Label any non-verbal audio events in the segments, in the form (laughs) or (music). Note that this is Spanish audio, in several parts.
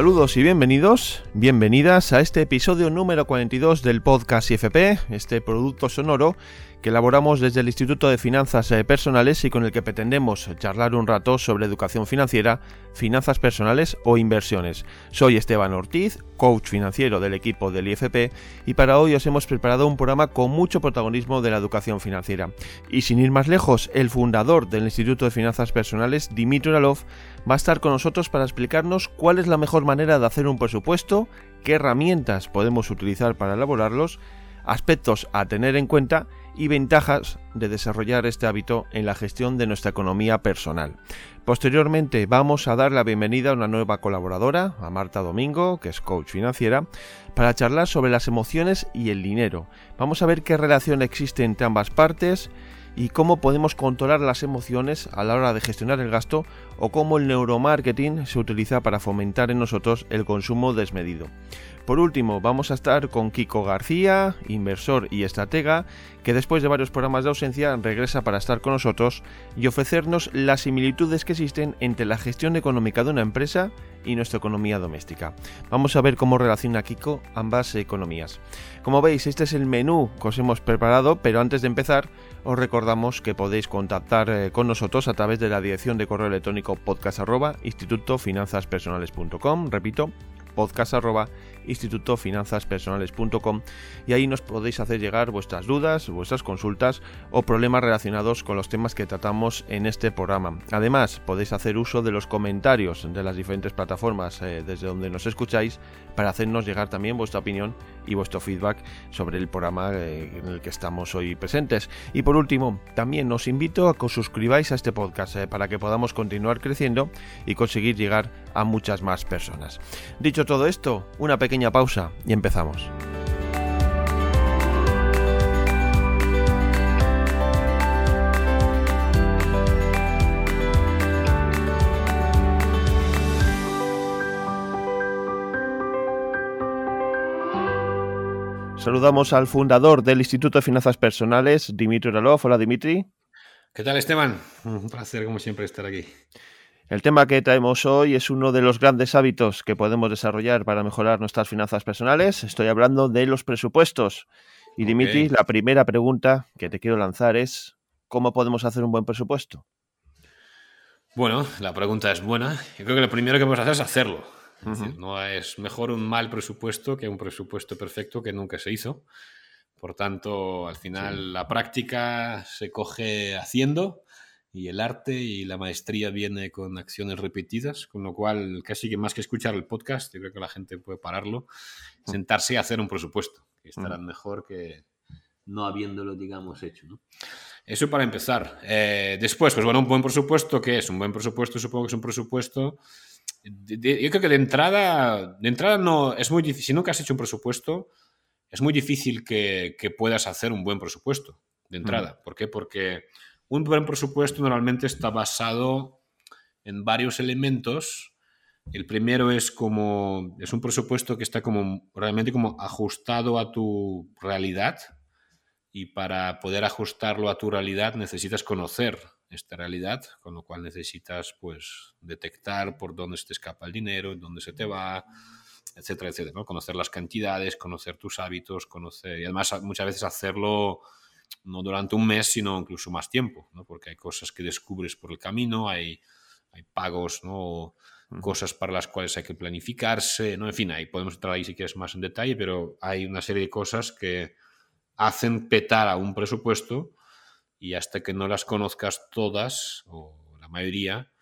Saludos y bienvenidos, bienvenidas a este episodio número 42 del podcast IFP, este producto sonoro que elaboramos desde el Instituto de Finanzas eh, Personales y con el que pretendemos charlar un rato sobre educación financiera, finanzas personales o inversiones. Soy Esteban Ortiz, coach financiero del equipo del IFP y para hoy os hemos preparado un programa con mucho protagonismo de la educación financiera. Y sin ir más lejos, el fundador del Instituto de Finanzas Personales, Dimitri Uralov, va a estar con nosotros para explicarnos cuál es la mejor manera de hacer un presupuesto, qué herramientas podemos utilizar para elaborarlos, aspectos a tener en cuenta y ventajas de desarrollar este hábito en la gestión de nuestra economía personal. Posteriormente vamos a dar la bienvenida a una nueva colaboradora, a Marta Domingo, que es coach financiera, para charlar sobre las emociones y el dinero. Vamos a ver qué relación existe entre ambas partes y cómo podemos controlar las emociones a la hora de gestionar el gasto o cómo el neuromarketing se utiliza para fomentar en nosotros el consumo desmedido. Por último, vamos a estar con Kiko García, inversor y estratega, que después de varios programas de ausencia regresa para estar con nosotros y ofrecernos las similitudes que existen entre la gestión económica de una empresa y nuestra economía doméstica. Vamos a ver cómo relaciona Kiko ambas economías. Como veis, este es el menú que os hemos preparado, pero antes de empezar, os recordamos que podéis contactar eh, con nosotros a través de la dirección de correo electrónico podcast repito, podcast institutofinanzaspersonales.com y ahí nos podéis hacer llegar vuestras dudas, vuestras consultas o problemas relacionados con los temas que tratamos en este programa. Además, podéis hacer uso de los comentarios de las diferentes plataformas eh, desde donde nos escucháis para hacernos llegar también vuestra opinión y vuestro feedback sobre el programa eh, en el que estamos hoy presentes. Y por último, también os invito a que os suscribáis a este podcast eh, para que podamos continuar creciendo y conseguir llegar a muchas más personas. Dicho todo esto, una pequeña pausa y empezamos. Saludamos al fundador del Instituto de Finanzas Personales, Dimitri Uralov. Hola, Dimitri. ¿Qué tal, Esteban? Un placer, como siempre, estar aquí. El tema que traemos hoy es uno de los grandes hábitos que podemos desarrollar para mejorar nuestras finanzas personales. Estoy hablando de los presupuestos. Y Dimitri, la primera pregunta que te quiero lanzar es, ¿cómo podemos hacer un buen presupuesto? Bueno, la pregunta es buena. Yo creo que lo primero que podemos hacer es hacerlo. No es mejor un mal presupuesto que un presupuesto perfecto que nunca se hizo. Por tanto, al final la práctica se coge haciendo y el arte y la maestría viene con acciones repetidas, con lo cual casi que más que escuchar el podcast, yo creo que la gente puede pararlo, sentarse y hacer un presupuesto, que estará mm. mejor que no habiéndolo, digamos, hecho. Eso para empezar. Eh, después, pues bueno, un buen presupuesto, ¿qué es? Un buen presupuesto supongo que es un presupuesto... yo creo que de entrada, de entrada no, es muy difícil, si nunca has hecho un presupuesto, es muy difícil que, que puedas hacer un buen presupuesto de mm. entrada. ¿Por qué? Porque un buen presupuesto normalmente está basado en varios elementos. El primero es como es un presupuesto que está como realmente como ajustado a tu realidad y para poder ajustarlo a tu realidad necesitas conocer esta realidad, con lo cual necesitas pues detectar por dónde se te escapa el dinero, dónde se te va, etcétera, etcétera, Conocer las cantidades, conocer tus hábitos, conocer y además muchas veces hacerlo no durante un mes, sino incluso más tiempo, ¿no? porque hay cosas que descubres por el camino, hay, hay pagos, ¿no? cosas para las cuales hay que planificarse, ¿no? en fin, ahí podemos entrar ahí si quieres más en detalle, pero hay una serie de cosas que hacen petar a un presupuesto y hasta que no las conozcas todas, o la mayoría,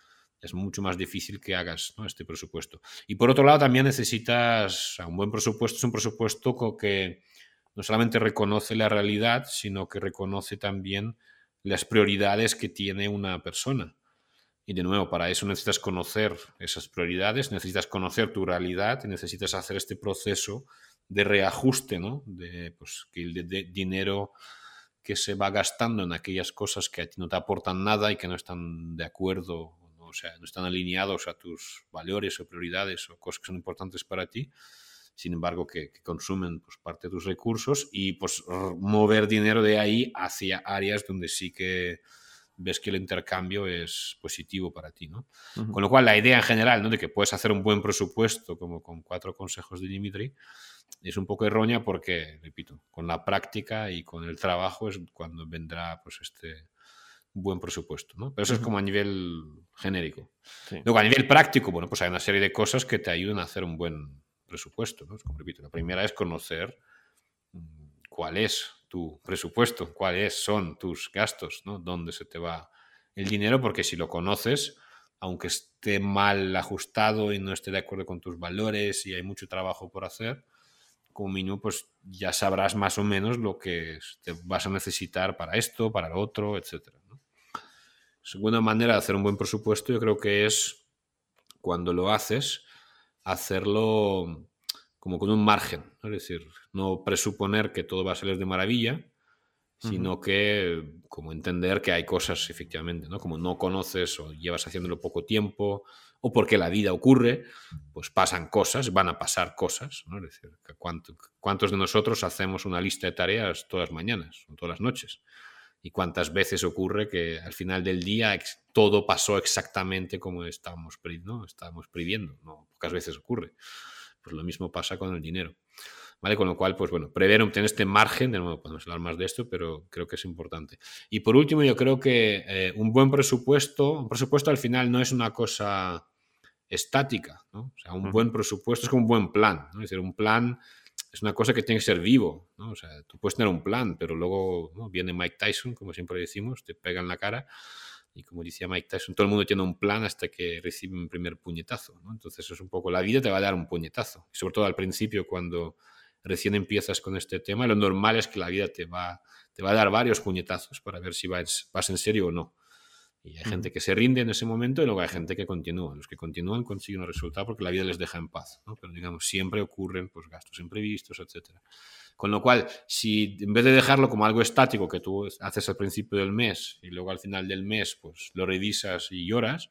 es mucho más difícil que hagas este presupuesto. Y por otro lado, también necesitas un buen presupuesto, es un presupuesto que no solamente reconoce la realidad, sino que reconoce también las prioridades que tiene una persona. Y de nuevo, para eso necesitas conocer esas prioridades, necesitas conocer tu realidad, necesitas hacer este proceso de reajuste, ¿no? De, pues, que el de, dinero que se va gastando en aquellas cosas que a ti no te aportan nada y que no están de acuerdo, o sea, no están alineados a tus valores o prioridades o cosas que son importantes para ti, sin embargo, que, consumen pues, parte de tus recursos y pues mover dinero de ahí hacia áreas donde sí que ves que el intercambio es positivo para ti, ¿no? Con lo cual, la idea en general, ¿no? De que puedes hacer un buen presupuesto, como con cuatro consejos de Dimitri, es un poco errónea porque, repito, con la práctica y con el trabajo es cuando vendrá, pues, este buen presupuesto, ¿no? Pero eso es como a nivel genérico. Luego, a nivel práctico, bueno, pues hay una serie de cosas que te ayudan a hacer un buen presupuesto, ¿no? Como repito, la primera es conocer mm, cuál es tu presupuesto, cuáles son tus gastos, ¿no? Dónde se te va el dinero, porque si lo conoces, aunque esté mal ajustado y no esté de acuerdo con tus valores y hay mucho trabajo por hacer, como mínimo, pues ya sabrás más o menos lo que te vas a necesitar para esto, para lo otro, etc. Segunda manera de hacer un buen presupuesto, yo creo que es cuando lo haces, hacerlo como con un margen, es decir, no presuponer que todo va a salir de maravilla, sino que como entender que hay cosas efectivamente, ¿no? Como no conoces o llevas haciéndolo poco tiempo o porque la vida ocurre, pues pasan cosas, van a pasar cosas, ¿no? Es decir, ¿cuántos de nosotros hacemos una lista de tareas todas las mañanas o todas las noches? ¿Y cuántas veces ocurre que al final del día todo pasó exactamente como estábamos, ¿no? estábamos previendo? ¿no? Pocas veces ocurre. Pues lo mismo pasa con el dinero. ¿Vale? Con lo cual, pues bueno, prever obtener este margen, de nuevo podemos hablar más de esto, pero creo que es importante. Y por último, yo creo que eh, un buen presupuesto, un presupuesto al final no es una cosa estática, ¿no? O sea, un buen presupuesto es como un buen plan, ¿no? Es decir, un plan es una cosa que tiene que ser vivo, ¿no? O sea, tú puedes tener un plan, pero luego viene Mike Tyson, como siempre decimos, te pega en la cara y como decía Mike Tyson, todo el mundo tiene un plan hasta que recibe un primer puñetazo. ¿no? Entonces es un poco, la vida te va a dar un puñetazo. sobre todo al principio, cuando recién empiezas con este tema, lo normal es que la vida te va, te va a dar varios puñetazos para ver si vas, vas en serio o no. Y hay gente que se rinde en ese momento y luego hay gente que continúa. Los que continúan consiguen un resultado porque la vida les deja en paz. ¿no? Pero digamos, siempre ocurren pues, gastos imprevistos, etcétera. Con lo cual, si en vez de dejarlo como algo estático que tú haces al principio del mes y luego al final del mes pues lo revisas y lloras,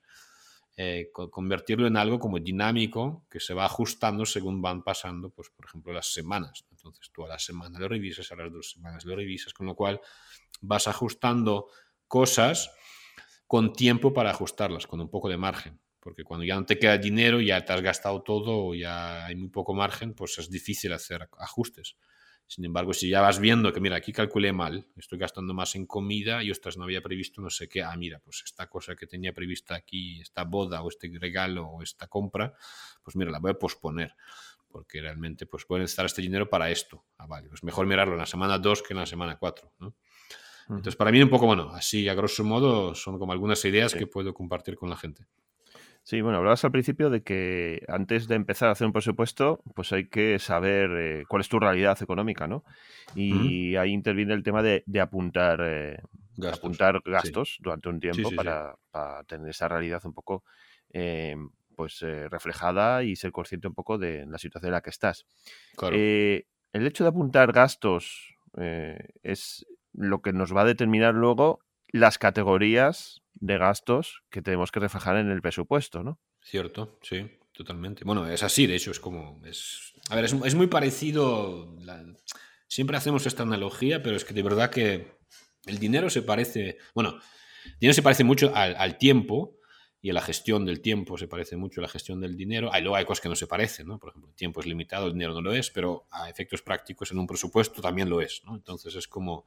eh, convertirlo en algo como dinámico que se va ajustando según van pasando, pues por ejemplo, las semanas. Entonces tú a la semana lo revisas, a las dos semanas lo revisas, con lo cual vas ajustando cosas con tiempo para ajustarlas, con un poco de margen. Porque cuando ya no te queda dinero, ya te has gastado todo o ya hay muy poco margen, pues es difícil hacer ajustes. Sin embargo, si ya vas viendo que, mira, aquí calculé mal, estoy gastando más en comida y, ostras, no había previsto no sé qué, ah, mira, pues esta cosa que tenía prevista aquí, esta boda o este regalo o esta compra, pues mira, la voy a posponer, porque realmente pues puede estar este dinero para esto. Ah, vale, pues mejor mirarlo en la semana 2 que en la semana 4, ¿no? Entonces, para mí un poco, bueno, así a grosso modo son como algunas ideas que puedo compartir con la gente. Sí, bueno, hablabas al principio de que antes de empezar a hacer un presupuesto, pues hay que saber eh, cuál es tu realidad económica, ¿no? Y ahí interviene el tema de, apuntar, eh, gastos, apuntar gastos durante un tiempo para, tener esa realidad un poco eh, pues reflejada y ser consciente un poco de la situación en la que estás. el hecho de apuntar gastos es lo que nos va a determinar luego las categorías de gastos que tenemos que reflejar en el presupuesto, ¿no? Cierto, sí, totalmente. Bueno, es así, de hecho, es como. Es, a ver, es, muy parecido. siempre hacemos esta analogía, pero es que de verdad que el dinero se parece. Bueno, el dinero se parece mucho al, tiempo y a la gestión del tiempo se parece mucho a la gestión del dinero. Hay, luego hay cosas que no se parecen, ¿no? Por ejemplo, el tiempo es limitado, el dinero no lo es, pero a efectos prácticos en un presupuesto también lo es, ¿no? Entonces es como.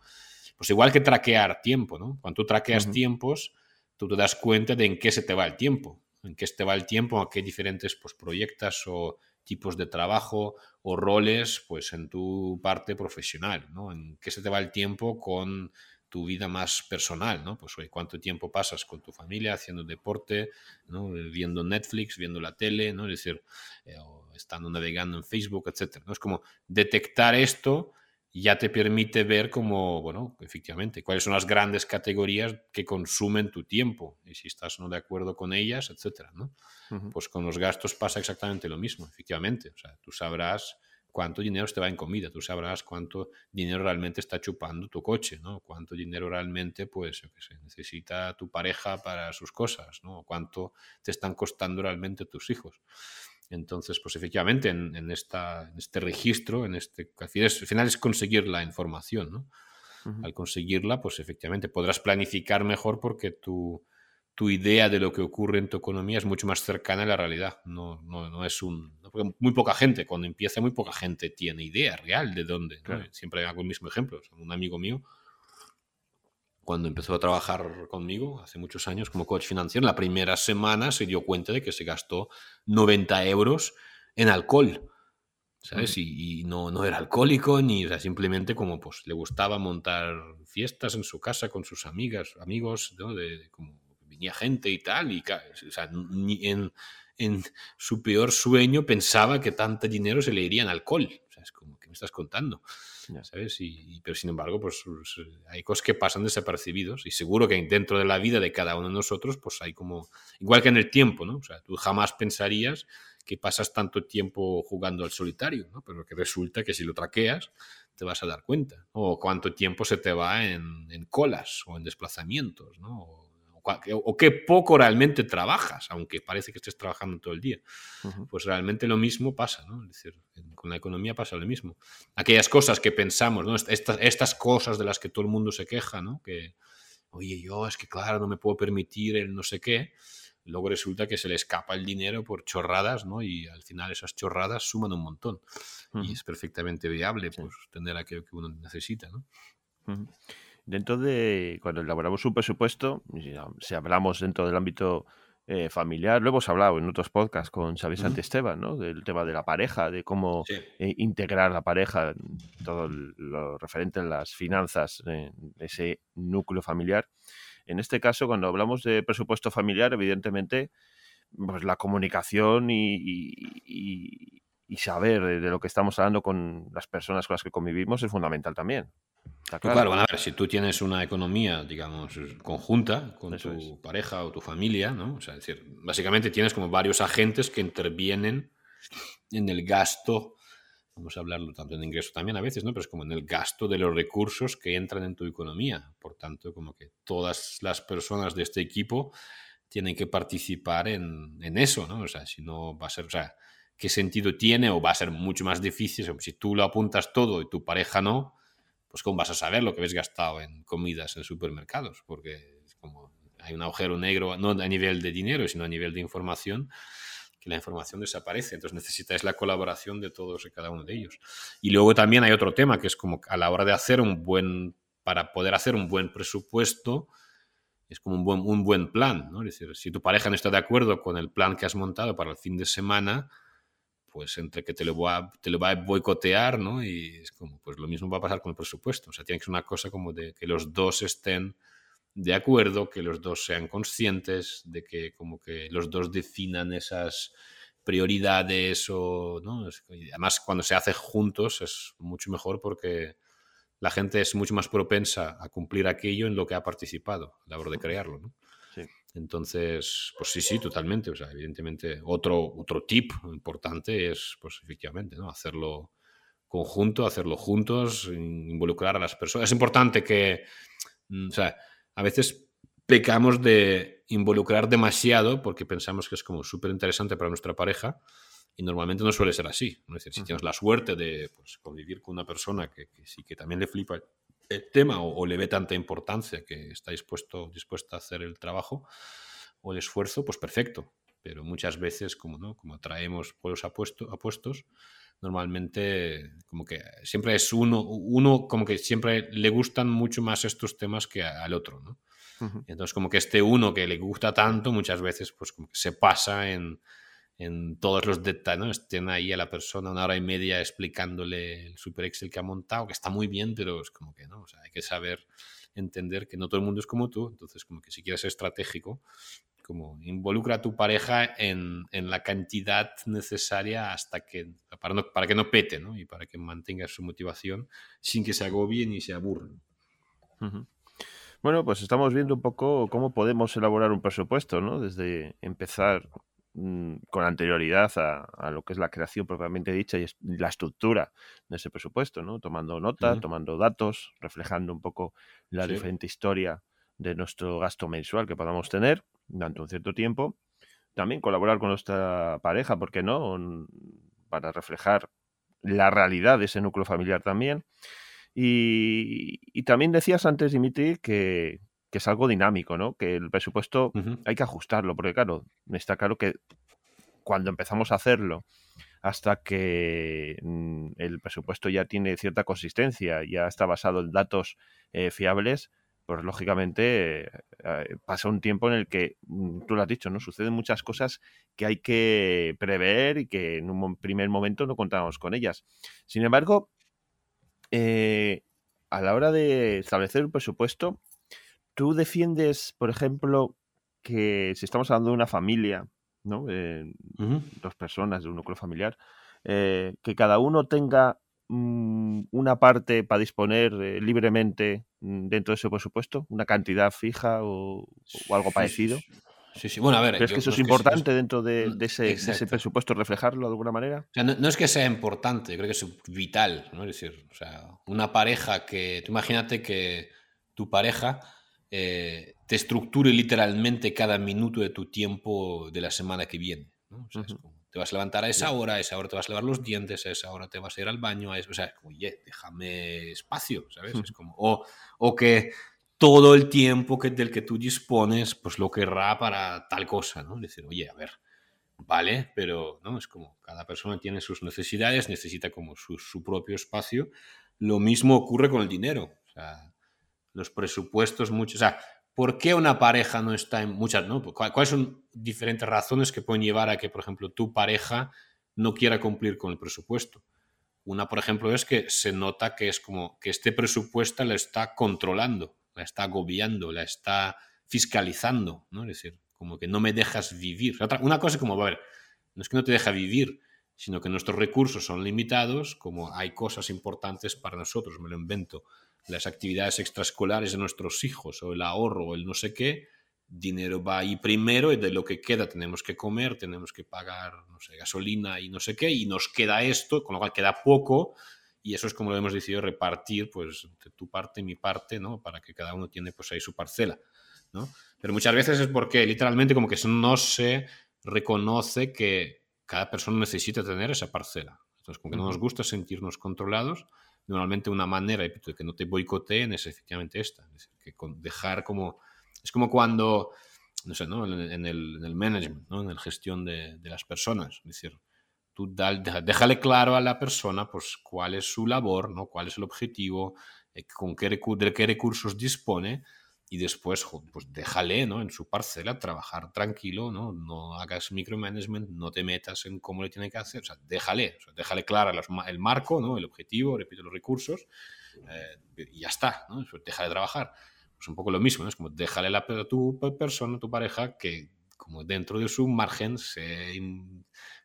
Pues igual que traquear tiempo, ¿no? Cuando tú traqueas tiempos tú te das cuenta de en qué se te va el tiempo, en qué se te va el tiempo, a qué diferentes pues, proyectos o tipos de trabajo o roles pues, en tu parte profesional, ¿no? En qué se te va el tiempo con tu vida más personal, ¿no? Pues oye, cuánto tiempo pasas con tu familia haciendo deporte, ¿no? viendo Netflix, viendo la tele, ¿no? Es decir, eh, estando navegando en Facebook, etcétera. ¿no? Es como detectar esto ya te permite ver como, bueno, efectivamente, cuáles son las grandes categorías que consumen tu tiempo y si estás no de acuerdo con ellas, etcétera, ¿no? Pues con los gastos pasa exactamente lo mismo, efectivamente. O sea, tú sabrás cuánto dinero te va en comida, tú sabrás cuánto dinero realmente está chupando tu coche, ¿no? Cuánto dinero realmente, pues, yo qué sé, necesita tu pareja para sus cosas, ¿no? Cuánto te están costando realmente tus hijos. Entonces, pues efectivamente, en, esta, este registro, en este, al final es conseguir la información, ¿no? Al conseguirla, pues efectivamente podrás planificar mejor porque tu, tu idea de lo que ocurre en tu economía es mucho más cercana a la realidad. No, no, no es un. muy poca gente, cuando empieza, muy poca gente tiene idea real de dónde. Siempre hago el mismo ejemplo. Un amigo mío cuando empezó a trabajar conmigo hace muchos años como coach financiero, la primera semana se dio cuenta de que se gastó 90 euros en alcohol. ¿Sabes? Y, no, no, era alcohólico, ni era simplemente como pues le gustaba montar fiestas en su casa con sus amigas, amigos, ¿no? de, como venía gente y tal, y o sea, en, en, su peor sueño pensaba que tanto dinero se le iría en alcohol. O sea, es como, ¿qué me estás contando? ¿Sabes? Y, pero sin embargo, pues, pues hay cosas que pasan desapercibidos y seguro que dentro de la vida de cada uno de nosotros, pues hay como, igual que en el tiempo, ¿no? O sea, tú jamás pensarías que pasas tanto tiempo jugando al solitario, ¿no? Pero que resulta que si lo traqueas, te vas a dar cuenta. O cuánto tiempo se te va en, en colas o en desplazamientos, ¿no? Qué poco realmente trabajas, aunque parece que estés trabajando todo el día. Pues realmente lo mismo pasa, ¿no? Es decir, con la economía pasa lo mismo. Aquellas cosas que pensamos, ¿no? Estas, estas cosas de las que todo el mundo se queja, ¿no? Que, oye, yo es que claro, no me puedo permitir el no sé qué. Luego resulta que se le escapa el dinero por chorradas, ¿no? Y al final esas chorradas suman un montón. Y es perfectamente viable, pues, tener aquello que uno necesita, ¿no? Dentro de, cuando elaboramos un presupuesto, si hablamos dentro del ámbito eh, familiar, lo hemos hablado en otros podcasts con Xavier Santesteban, ¿no? Del tema de la pareja, de cómo eh, integrar la pareja, todo lo referente a las finanzas de ese núcleo familiar. En este caso, cuando hablamos de presupuesto familiar, evidentemente, pues la comunicación y, saber de, lo que estamos hablando con las personas con las que convivimos es fundamental también. Claro. a ver, si tú tienes una economía, digamos, conjunta con tu pareja o tu familia, ¿no? O sea, es decir, básicamente tienes como varios agentes que intervienen en el gasto, vamos a hablarlo tanto en ingreso también a veces, ¿no? Pero es como en el gasto de los recursos que entran en tu economía. Por tanto, como que todas las personas de este equipo tienen que participar en, en eso, ¿no? O sea, si no va a ser, o sea, ¿qué sentido tiene o va a ser mucho más difícil? Si tú lo apuntas todo y tu pareja no, pues ¿cómo vas a saber lo que habéis gastado en comidas en supermercados? Porque es como hay un agujero negro, no a nivel de dinero, sino a nivel de información, que la información desaparece. Entonces necesitáis la colaboración de todos y cada uno de ellos. Y luego también hay otro tema que es como a la hora de hacer un buen, para poder hacer un buen presupuesto, es como un buen, un buen plan, ¿no? Es decir, si tu pareja no está de acuerdo con el plan que has montado para el fin de semana, pues entre que te lo, va a, te lo va a boicotear, ¿no? Y es como, pues lo mismo va a pasar con el presupuesto. O sea, tiene que ser una cosa como de que los dos estén de acuerdo, que los dos sean conscientes, de que como que los dos definan esas prioridades o, ¿no? Además, cuando se hace juntos es mucho mejor porque la gente es mucho más propensa a cumplir aquello en lo que ha participado a la hora de crearlo, ¿no? Entonces, pues sí, sí, totalmente. O sea, evidentemente, otro, otro tip importante es, pues efectivamente, ¿no? Hacerlo conjunto, hacerlo juntos, involucrar a las personas. Es importante que, mm, o sea, a veces pecamos de involucrar demasiado porque pensamos que es como súper interesante para nuestra pareja y normalmente no suele ser así. Es decir, si tienes la suerte de pues, convivir con una persona que, que sí que también le flipa el tema o, le ve tanta importancia que está dispuesto, dispuesta a hacer el trabajo o el esfuerzo, pues perfecto. Pero muchas veces, como, ¿no? como traemos pueblos apuestos, normalmente como que siempre es uno, uno como que siempre le gustan mucho más estos temas que al otro, ¿no? Entonces como que este uno que le gusta tanto muchas veces pues como que se pasa en, en todos los detalles, ¿no? Estén ahí a la persona una hora y media explicándole el Super Excel que ha montado, que está muy bien, pero es como que no, o sea, hay que saber entender que no todo el mundo es como tú, entonces como que si quieres ser estratégico, como involucra a tu pareja en, en la cantidad necesaria hasta que, para, no, para que no pete, ¿no? Y para que mantenga su motivación sin que se agobie ni se aburren. Bueno, pues estamos viendo un poco cómo podemos elaborar un presupuesto, ¿no? Desde empezar Mm, con anterioridad a, lo que es la creación propiamente dicha y la estructura de ese presupuesto, ¿no? Tomando nota, tomando datos, reflejando un poco la diferente historia de nuestro gasto mensual que podamos tener durante un cierto tiempo. También colaborar con nuestra pareja, ¿por qué no? Para reflejar la realidad de ese núcleo familiar también. Y, también decías antes, Dimitri, que, que, es algo dinámico, ¿no? Que el presupuesto hay que ajustarlo, porque claro, está claro que cuando empezamos a hacerlo hasta que mm, el presupuesto ya tiene cierta consistencia, ya está basado en datos eh, fiables, pues lógicamente eh, pasa un tiempo en el que, mm, tú lo has dicho, ¿no? Suceden muchas cosas que hay que prever y que en un primer momento no contamos con ellas. Sin embargo, eh, a la hora de establecer un presupuesto, tú defiendes, por ejemplo, que si estamos hablando de una familia, ¿no? Dos personas de un núcleo familiar, eh, que cada uno tenga mm, una parte para disponer eh, libremente mm, dentro de ese presupuesto, una cantidad fija o, algo parecido. Sí, sí, bueno, a ver. ¿Crees que eso es importante dentro de, ese, presupuesto, reflejarlo de alguna manera? no, es que sea importante, creo que es vital, ¿no? Es decir, o sea, una pareja que. Tú imagínate que tu pareja eh, te estructure literalmente cada minuto de tu tiempo de la semana que viene. te vas a levantar a esa hora, a esa hora te vas a lavar los dientes, a esa hora te vas a ir al baño, a o sea, oye, déjame espacio, ¿sabes? Es como, o, o que todo el tiempo que, del que tú dispones, pues lo querrá para tal cosa, ¿no? Decir, oye, a ver, vale, pero no es como cada persona tiene sus necesidades, necesita como su, su propio espacio. Lo mismo ocurre con el dinero. O sea, los presupuestos, muchos. O sea, ¿por qué una pareja no está en muchas, no? ¿Cuáles son diferentes razones que pueden llevar a que, por ejemplo, tu pareja no quiera cumplir con el presupuesto? Una, por ejemplo, es que se nota que es como que este presupuesto la está controlando la está agobiando, la está fiscalizando, ¿no? Es decir, como que no me dejas vivir. una cosa es como, a ver, no es que no te deja vivir, sino que nuestros recursos son limitados, como hay cosas importantes para nosotros, me lo invento, las actividades extraescolares de nuestros hijos o el ahorro o el no sé qué, dinero va ahí primero y de lo que queda tenemos que comer, tenemos que pagar, no sé, gasolina y no sé qué, y nos queda esto, con lo cual queda poco y eso es como lo hemos decidido repartir, pues, de tu parte y mi parte, ¿no? Para que cada uno tiene, pues, ahí su parcela, ¿no? Pero muchas veces es porque literalmente como que no se reconoce que cada persona necesita tener esa parcela. Entonces, como que no nos gusta sentirnos controlados, normalmente una manera de que no te boicoteen es efectivamente esta, es decir, que dejar como... Es como cuando, no sé, ¿no? En, el, en el management, ¿no? En la gestión de, de las personas, es decir, déjale claro a la persona pues, cuál es su labor, ¿no? cuál es el objetivo, eh, con qué de qué recursos dispone y después pues déjale ¿no? en su parcela trabajar tranquilo, ¿no? no hagas micromanagement, no te metas en cómo le tiene que hacer, o sea, déjale, déjale claro el marco, ¿no? el objetivo, repito, los recursos eh, y ya está, ¿no? deja de trabajar. Pues un poco lo mismo, ¿no? es como déjale la, a tu persona, a tu pareja, que como dentro de su margen se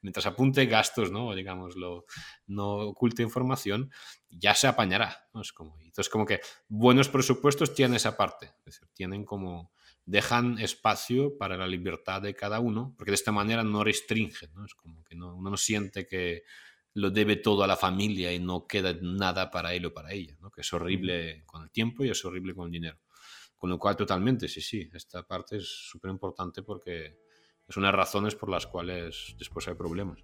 mientras apunte gastos, ¿no? Digámoslo, no oculte información, ya se apañará. ¿no? Es como, entonces, como que buenos presupuestos tienen esa parte, es decir, tienen como, dejan espacio para la libertad de cada uno, porque de esta manera no restringen, ¿no? Es como que no, uno no siente que lo debe todo a la familia y no queda nada para él o para ella, ¿no? Que es horrible con el tiempo y es horrible con el dinero. Con lo cual, totalmente, sí, sí, esta parte es súper importante porque es una de las razones por las cuales después hay problemas.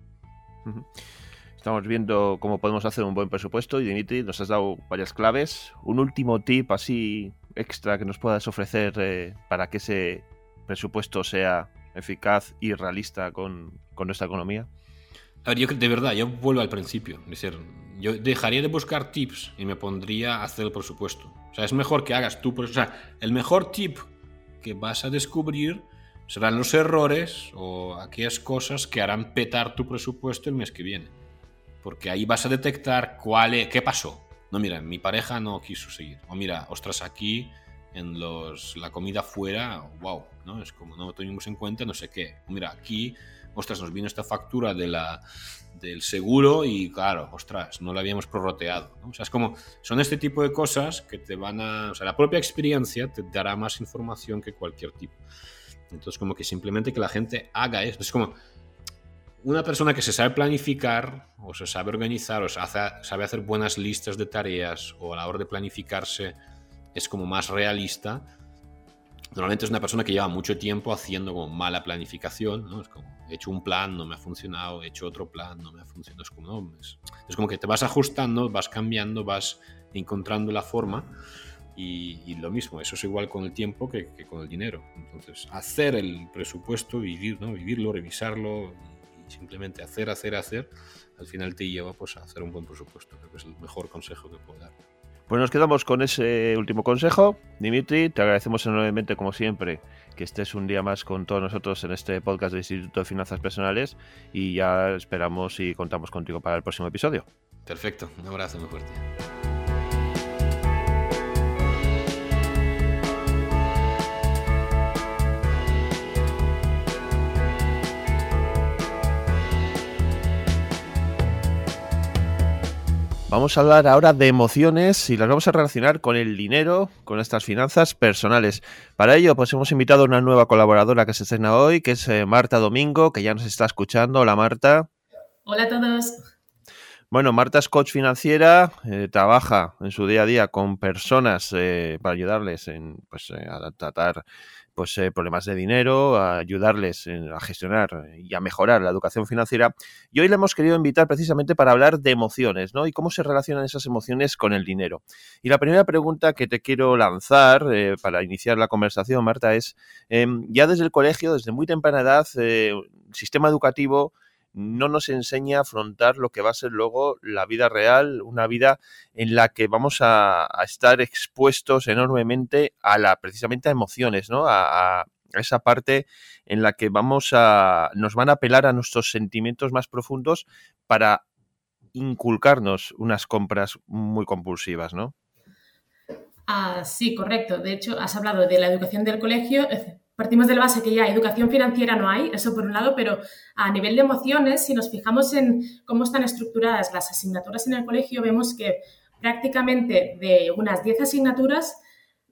Estamos viendo cómo podemos hacer un buen presupuesto y Dimitri nos has dado varias claves. Un último tip así extra que nos puedas ofrecer eh, para que ese presupuesto sea eficaz y realista con, nuestra economía. A ver, yo de verdad, yo vuelvo al principio. Es decir, yo dejaría de buscar tips y me pondría a hacer el presupuesto. O sea, es mejor que hagas tú. O sea, el mejor tip que vas a descubrir serán los errores o aquellas cosas que harán petar tu presupuesto el mes que viene. Porque ahí vas a detectar cuál es, qué pasó. No, mira, mi pareja no quiso seguir. O mira, ostras, aquí en los, la comida fuera, wow, ¿no? Es como no tuvimos en cuenta no sé qué. Mira, aquí, ostras, nos vino esta factura de la, del seguro y claro, ostras, no la habíamos prorroteado. O sea, es como, son este tipo de cosas que te van a, o sea, la propia experiencia te dará más información que cualquier tipo. Entonces, como que simplemente que la gente haga eso. Es como una persona que se sabe planificar o se sabe organizar o sabe hacer buenas listas de tareas o a la hora de planificarse es como más realista, Normalmente es una persona que lleva mucho tiempo haciendo como mala planificación, ¿no? Es como, he hecho un plan, no me ha funcionado, he hecho otro plan, no me ha funcionado. Es como, es, como que te vas ajustando, vas cambiando, vas encontrando la forma y, lo mismo, eso es igual con el tiempo que, con el dinero. Entonces, hacer el presupuesto, vivir, ¿no? vivirlo, revisarlo y, simplemente hacer, hacer, hacer, al final te lleva pues, a hacer un buen presupuesto. Creo que es el mejor consejo que puedo dar. Pues nos quedamos con ese último consejo. Dimitri, te agradecemos enormemente, como siempre, que estés un día más con todos nosotros en este podcast del Instituto de Finanzas Personales y ya esperamos y contamos contigo para el próximo episodio. Perfecto, un abrazo muy fuerte. Vamos a hablar ahora de emociones y las vamos a relacionar con el dinero, con nuestras finanzas personales. Para ello, pues hemos invitado a una nueva colaboradora que se estrena hoy, que es eh, Marta Domingo, que ya nos está escuchando. Hola Marta. Hola a todos. Bueno, Marta es coach financiera, eh, trabaja en su día a día con personas eh, para ayudarles en, pues, a tratar pues, eh, problemas de dinero, ayudarles a gestionar y a mejorar la educación financiera. Y hoy le hemos querido invitar precisamente para hablar de emociones, ¿no? Y cómo se relacionan esas emociones con el dinero. Y la primera pregunta que te quiero lanzar eh, para iniciar la conversación, Marta, es, em, ya desde el colegio, desde muy temprana edad, eh, sistema educativo no nos enseña a afrontar lo que va a ser luego la vida real, una vida en la que vamos a, estar expuestos enormemente a la, precisamente a emociones, ¿no? A, esa parte en la que vamos a, nos van a apelar a nuestros sentimientos más profundos para inculcarnos unas compras muy compulsivas, ¿no? Ah, sí, correcto. De hecho, has hablado de la educación del colegio partimos de la base que ya educación financiera no hay, eso por un lado, pero a nivel de emociones, si nos fijamos en cómo están estructuradas las asignaturas en el colegio, vemos que prácticamente de unas 10 asignaturas,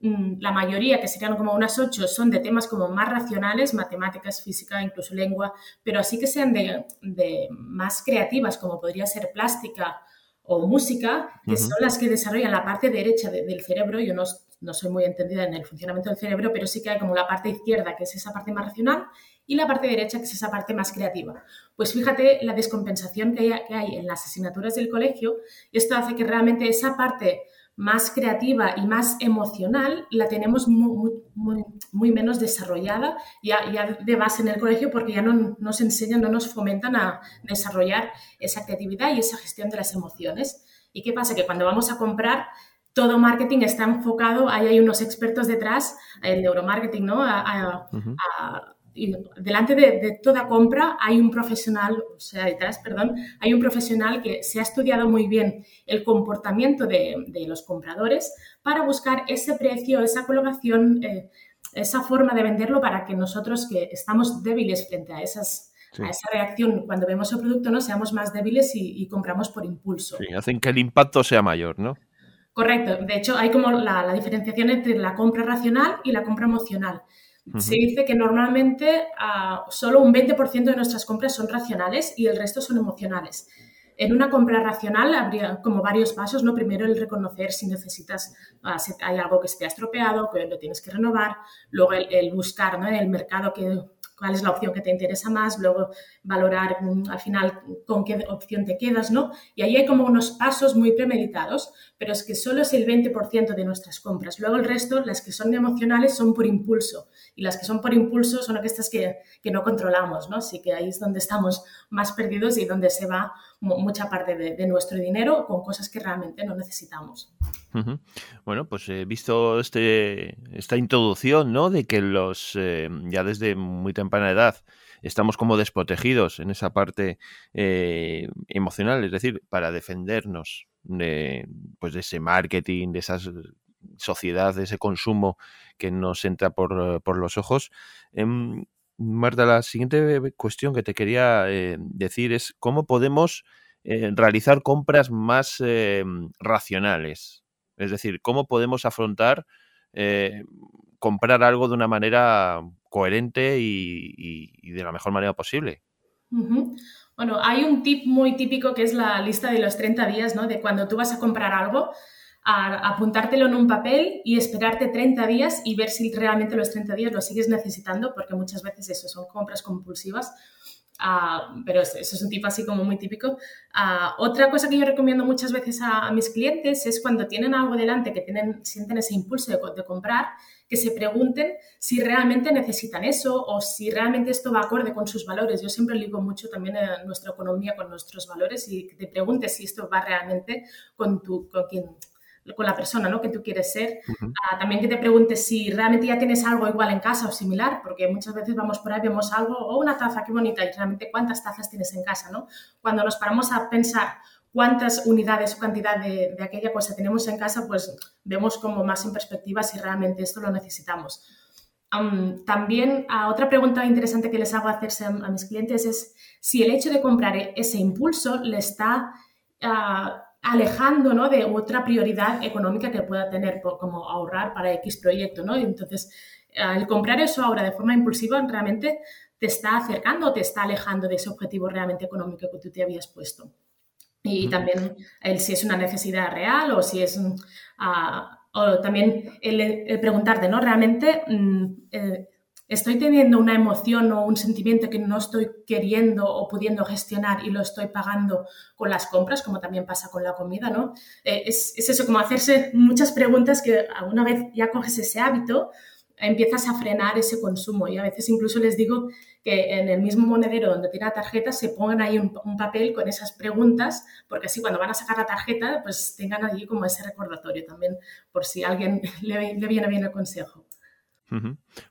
mm, la mayoría, que serían como unas 8, son de temas como más racionales, matemáticas, física, incluso lengua, pero así que sean de, más creativas, como podría ser plástica o música, que son las que desarrollan la parte derecha del cerebro. Yo no no soy muy entendida en el funcionamiento del cerebro, pero sí que hay como la parte izquierda, que es esa parte más racional, y la parte derecha, que es esa parte más creativa. Pues fíjate la descompensación que hay, en las asignaturas del colegio, y esto hace que realmente esa parte más creativa y más emocional la tenemos muy, menos desarrollada ya, de base en el colegio porque ya no nos enseñan, no nos fomentan a desarrollar esa creatividad y esa gestión de las emociones. ¿Y qué pasa? Que cuando vamos a comprar todo marketing está enfocado, ahí hay unos expertos detrás, el neuromarketing, ¿no? y delante de, toda compra hay un profesional, o sea, detrás, perdón, hay un profesional que se ha estudiado muy bien el comportamiento de, los compradores para buscar ese precio, esa colocación, eh, esa forma de venderlo para que nosotros que estamos débiles frente a esas a esa reacción cuando vemos el producto, no seamos más débiles y, y compramos por impulso. Sí, hacen que el impacto sea mayor, ¿no? Correcto. De hecho, hay como la, diferenciación entre la compra racional y la compra emocional. Se dice que normalmente uh, solo un 20% de nuestras compras son racionales y el resto son emocionales. En una compra racional habría como varios pasos, ¿no? Primero el reconocer si necesitas, ah, si hay algo que se te ha estropeado, que lo tienes que renovar, luego el, el buscar ¿no? en el mercado que cuál es la opción que te interesa más, luego valorar mm, al final con qué opción te quedas, ¿no? Y ahí hay como unos pasos muy premeditados, pero es que solo es el 20% de nuestras compras. Luego el resto, las que son emocionales, son por impulso. Y las que son por impulso son estas que, que no controlamos, ¿no? Así que ahí es donde estamos más perdidos y donde se va mucha parte de, nuestro dinero con cosas que realmente no necesitamos. Bueno, pues he visto este, esta introducción, ¿no? De que los, eh, ya desde muy temprana edad, estamos como desprotegidos en esa parte eh, emocional, es decir, para defendernos de, pues de ese marketing, de esa sociedad, de ese consumo que nos entra por, por los ojos. Marta, la siguiente cuestión que te quería eh, decir es cómo podemos eh, realizar compras más eh, racionales. Es decir, cómo podemos afrontar comprar algo de una manera coherente y, de la mejor manera posible. Bueno, hay un tip muy típico que es la lista de los 30 días, ¿no? De cuando tú vas a comprar algo, a apuntártelo en un papel y esperarte 30 días y ver si realmente los 30 días lo sigues necesitando, porque muchas veces eso son compras compulsivas. Ah, pero eso es un tipo así como muy típico. Ah, otra cosa que yo recomiendo muchas veces a, mis clientes es cuando tienen algo delante, que tienen, sienten ese impulso de, de, comprar, que se pregunten si realmente necesitan eso o si realmente esto va acorde con sus valores. Yo siempre ligo mucho también en nuestra economía con nuestros valores y te preguntes si esto va realmente con, tu, con quien con la persona ¿no? que tú quieres ser. Ah, también que te preguntes si realmente ya tienes algo igual en casa o similar, porque muchas veces vamos por ahí, vemos algo, o oh, una taza, qué bonita, y realmente cuántas tazas tienes en casa, ¿no? Cuando nos paramos a pensar cuántas unidades o cantidad de, aquella cosa tenemos en casa, pues vemos como más en perspectiva si realmente esto lo necesitamos. también ah, otra pregunta interesante que les hago hacerse a, mis clientes es si el hecho de comprar ese impulso le está... Uh, alejando ¿no? de otra prioridad económica que pueda tener, como ahorrar para X proyecto. ¿no? Entonces, al comprar eso ahora de forma impulsiva, realmente te está acercando o te está alejando de ese objetivo realmente económico que tú te habías puesto. Y también el, si es una necesidad real o si es... Uh, o también el, preguntarte, ¿no? Realmente... Mm, eh, estoy teniendo una emoción o un sentimiento que no estoy queriendo o pudiendo gestionar y lo estoy pagando con las compras, como también pasa con la comida, ¿no? Eh, es, eso, como hacerse muchas preguntas que alguna vez ya coges ese hábito, empiezas a frenar ese consumo y a veces incluso les digo que en el mismo monedero donde tiene la tarjeta se pongan ahí un, papel con esas preguntas, porque así cuando van a sacar la tarjeta, pues tengan allí como ese recordatorio también, por si alguien (laughs) le viene bien el consejo.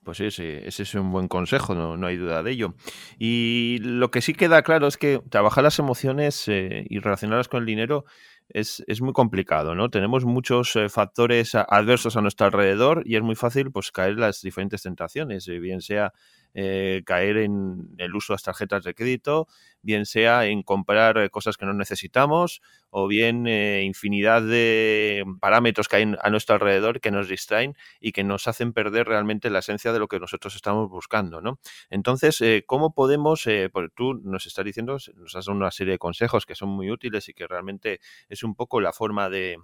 Pues sí, ese es un buen consejo, no, hay duda de ello. Y lo que sí queda claro es que trabajar las emociones eh, y relacionarlas con el dinero es, muy complicado, ¿no? Tenemos muchos eh, factores adversos a nuestro alrededor y es muy fácil pues caer en las diferentes tentaciones, eh, bien sea caer en el uso de las tarjetas de crédito, bien sea en comprar cosas que no necesitamos o bien eh, infinidad de parámetros que hay a nuestro alrededor que nos distraen y que nos hacen perder realmente la esencia de lo que nosotros estamos buscando, ¿no? Entonces, eh, ¿cómo podemos, eh, pues tú nos estás diciendo, nos has dado una serie de consejos que son muy útiles y que realmente es un poco la forma de,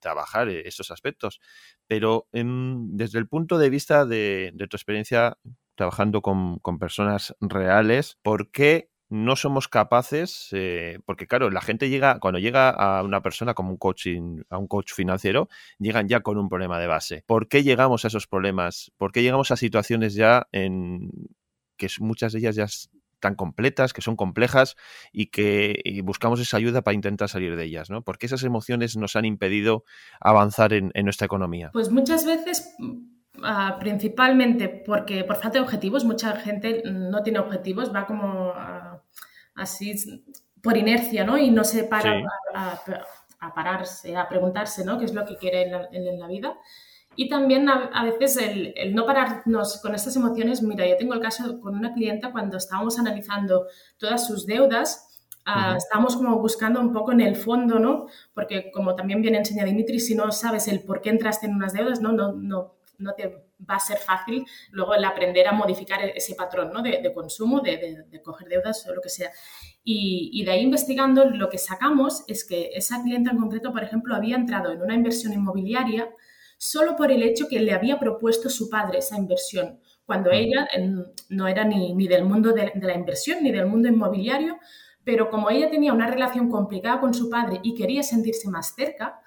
trabajar estos aspectos, pero em, desde el punto de vista de, tu experiencia trabajando con, con personas reales, ¿por qué no somos capaces, eh, porque claro, la gente llega, cuando llega a una persona como un coaching, a un coach financiero, llegan ya con un problema de base. ¿Por qué llegamos a esos problemas? ¿Por qué llegamos a situaciones ya en que muchas de ellas ya están completas, que son complejas y que buscamos esa ayuda para intentar salir de ellas, ¿no? Porque esas emociones nos han impedido avanzar en, en nuestra economía. Pues muchas veces Ah, principalmente porque por falta de objetivos, mucha gente no tiene objetivos, va como ah, así por inercia, ¿no? Y no se para a, pararse, a preguntarse, ¿no? ¿Qué es lo que quiere en la, vida? Y también a, veces el, no pararnos con estas emociones. Mira, yo tengo el caso con una clienta cuando estábamos analizando todas sus deudas, ah, estábamos como buscando un poco en el fondo, ¿no? Porque como también bien enseña Dimitri, si no sabes el por qué entraste en unas deudas, no, no, no no te va a ser fácil luego el aprender a modificar ese patrón ¿no? de, consumo, de, coger deudas o lo que sea. Y, de ahí investigando, lo que sacamos es que esa clienta en concreto, por ejemplo, había entrado en una inversión inmobiliaria solo por el hecho que le había propuesto su padre esa inversión, cuando ella no era ni, ni del mundo de la inversión ni del mundo inmobiliario, pero como ella tenía una relación complicada con su padre y quería sentirse más cerca,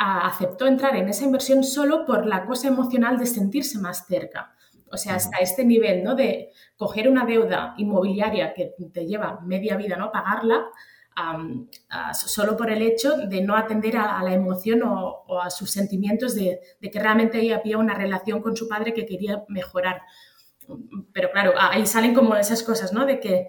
aceptó entrar en esa inversión solo por la cosa emocional de sentirse más cerca. O sea, hasta este nivel, ¿no? De coger una deuda inmobiliaria que te lleva media vida, ¿no? Pagarla, solo por el hecho de no atender a, la emoción o, a sus sentimientos de, de, que realmente había una relación con su padre que quería mejorar pero claro, ahí salen como esas cosas, ¿no? De que,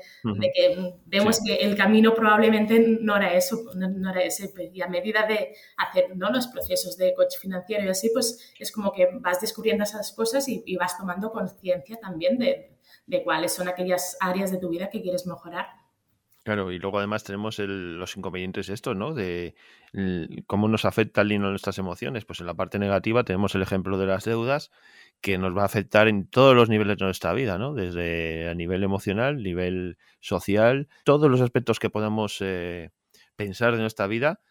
vemos que el camino probablemente no era eso, no, era ese. Pues, y a medida de hacer ¿no? los procesos de coche financiero y así, pues es como que vas descubriendo esas cosas y, vas tomando conciencia también de, de cuáles son aquellas áreas de tu vida que quieres mejorar. Claro, y luego además tenemos los inconvenientes estos, ¿no? De cómo nos afecta el dinero nuestras emociones. Pues en la parte negativa tenemos el ejemplo de las deudas, que nos va a afectar en todos los niveles de nuestra vida, ¿no? Desde a nivel emocional, nivel social, todos los aspectos que podamos eh, pensar de nuestra vida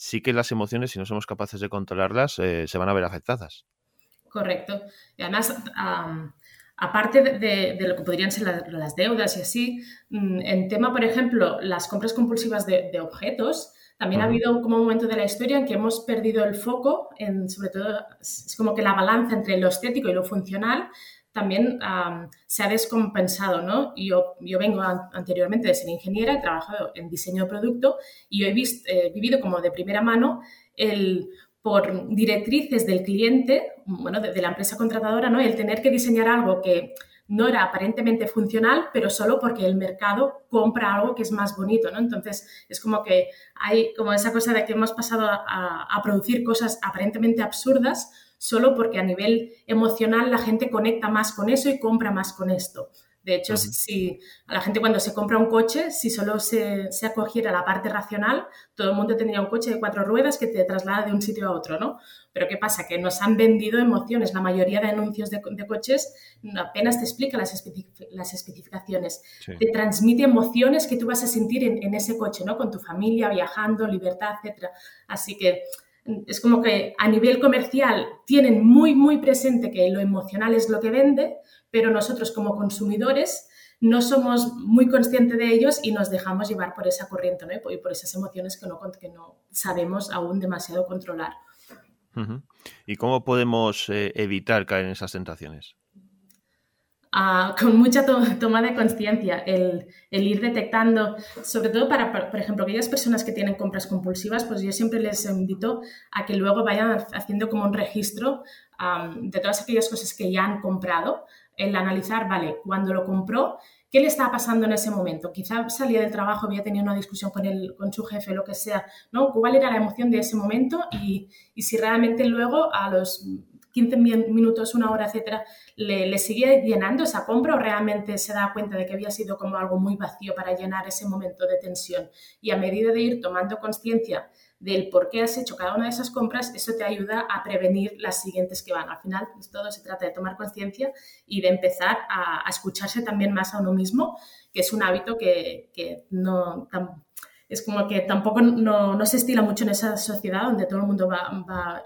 sí que las emociones, si no somos capaces de controlarlas, eh, se van a ver afectadas. Correcto. Y además, aparte de, lo que podrían ser las, deudas y así, mm, en tema, por ejemplo, las compras compulsivas de, objetos, también ha habido como un momento de la historia en que hemos perdido el foco, en, sobre todo, es como que la balanza entre lo estético y lo funcional también se ha descompensado, ¿no? Yo, yo vengo anteriormente de ser ingeniera, he trabajado en diseño de producto y he visto, vivido como de primera mano el por directrices del cliente, bueno, de, la empresa contratadora, ¿no? El tener que diseñar algo que no era aparentemente funcional, pero solo porque el mercado compra algo que es más bonito, ¿no? Entonces, es como que hay como esa cosa de que hemos pasado a producir cosas aparentemente absurdas solo porque a nivel emocional la gente conecta más con eso y compra más con esto. De hecho, si a la gente cuando se compra un coche, si solo se, se, acogiera la parte racional, todo el mundo tendría un coche de cuatro ruedas que te traslada de un sitio a otro, ¿no? Pero ¿qué pasa? Que nos han vendido emociones. La mayoría de anuncios de, coches apenas te explica las, las especificaciones. Te transmite emociones que tú vas a sentir en, en, ese coche, ¿no? Con tu familia, viajando, libertad, etc. Así que es como que a nivel comercial tienen muy, muy presente que lo emocional es lo que vende, pero nosotros como consumidores no somos muy conscientes de ellos y nos dejamos llevar por esa corriente ¿no? y por esas emociones que no, que no sabemos aún demasiado controlar. ¿Y cómo podemos eh, evitar caer en esas tentaciones? Con mucha toma de conciencia, el, ir detectando, sobre todo para, por ejemplo, aquellas personas que tienen compras compulsivas, pues yo siempre les invito a que luego vayan haciendo como un registro de todas aquellas cosas que ya han comprado, el analizar, vale, cuando lo compró, ¿qué le estaba pasando en ese momento? Quizá salía del trabajo, había tenido una discusión con, el, con su jefe, lo que sea, ¿no? ¿Cuál era la emoción de ese momento? Y, y si realmente luego a los 15 minutos, una hora, etcétera, le, sigue llenando esa compra o realmente se da cuenta de que había sido como algo muy vacío para llenar ese momento de tensión. Y a medida de ir tomando conciencia del por qué has hecho cada una de esas compras, eso te ayuda a prevenir las siguientes que van. Al final, pues, todo se trata de tomar conciencia y de empezar a, escucharse también más a uno mismo, que es un hábito que, que no, es como que tampoco no, se estila mucho en esa sociedad donde todo el mundo va,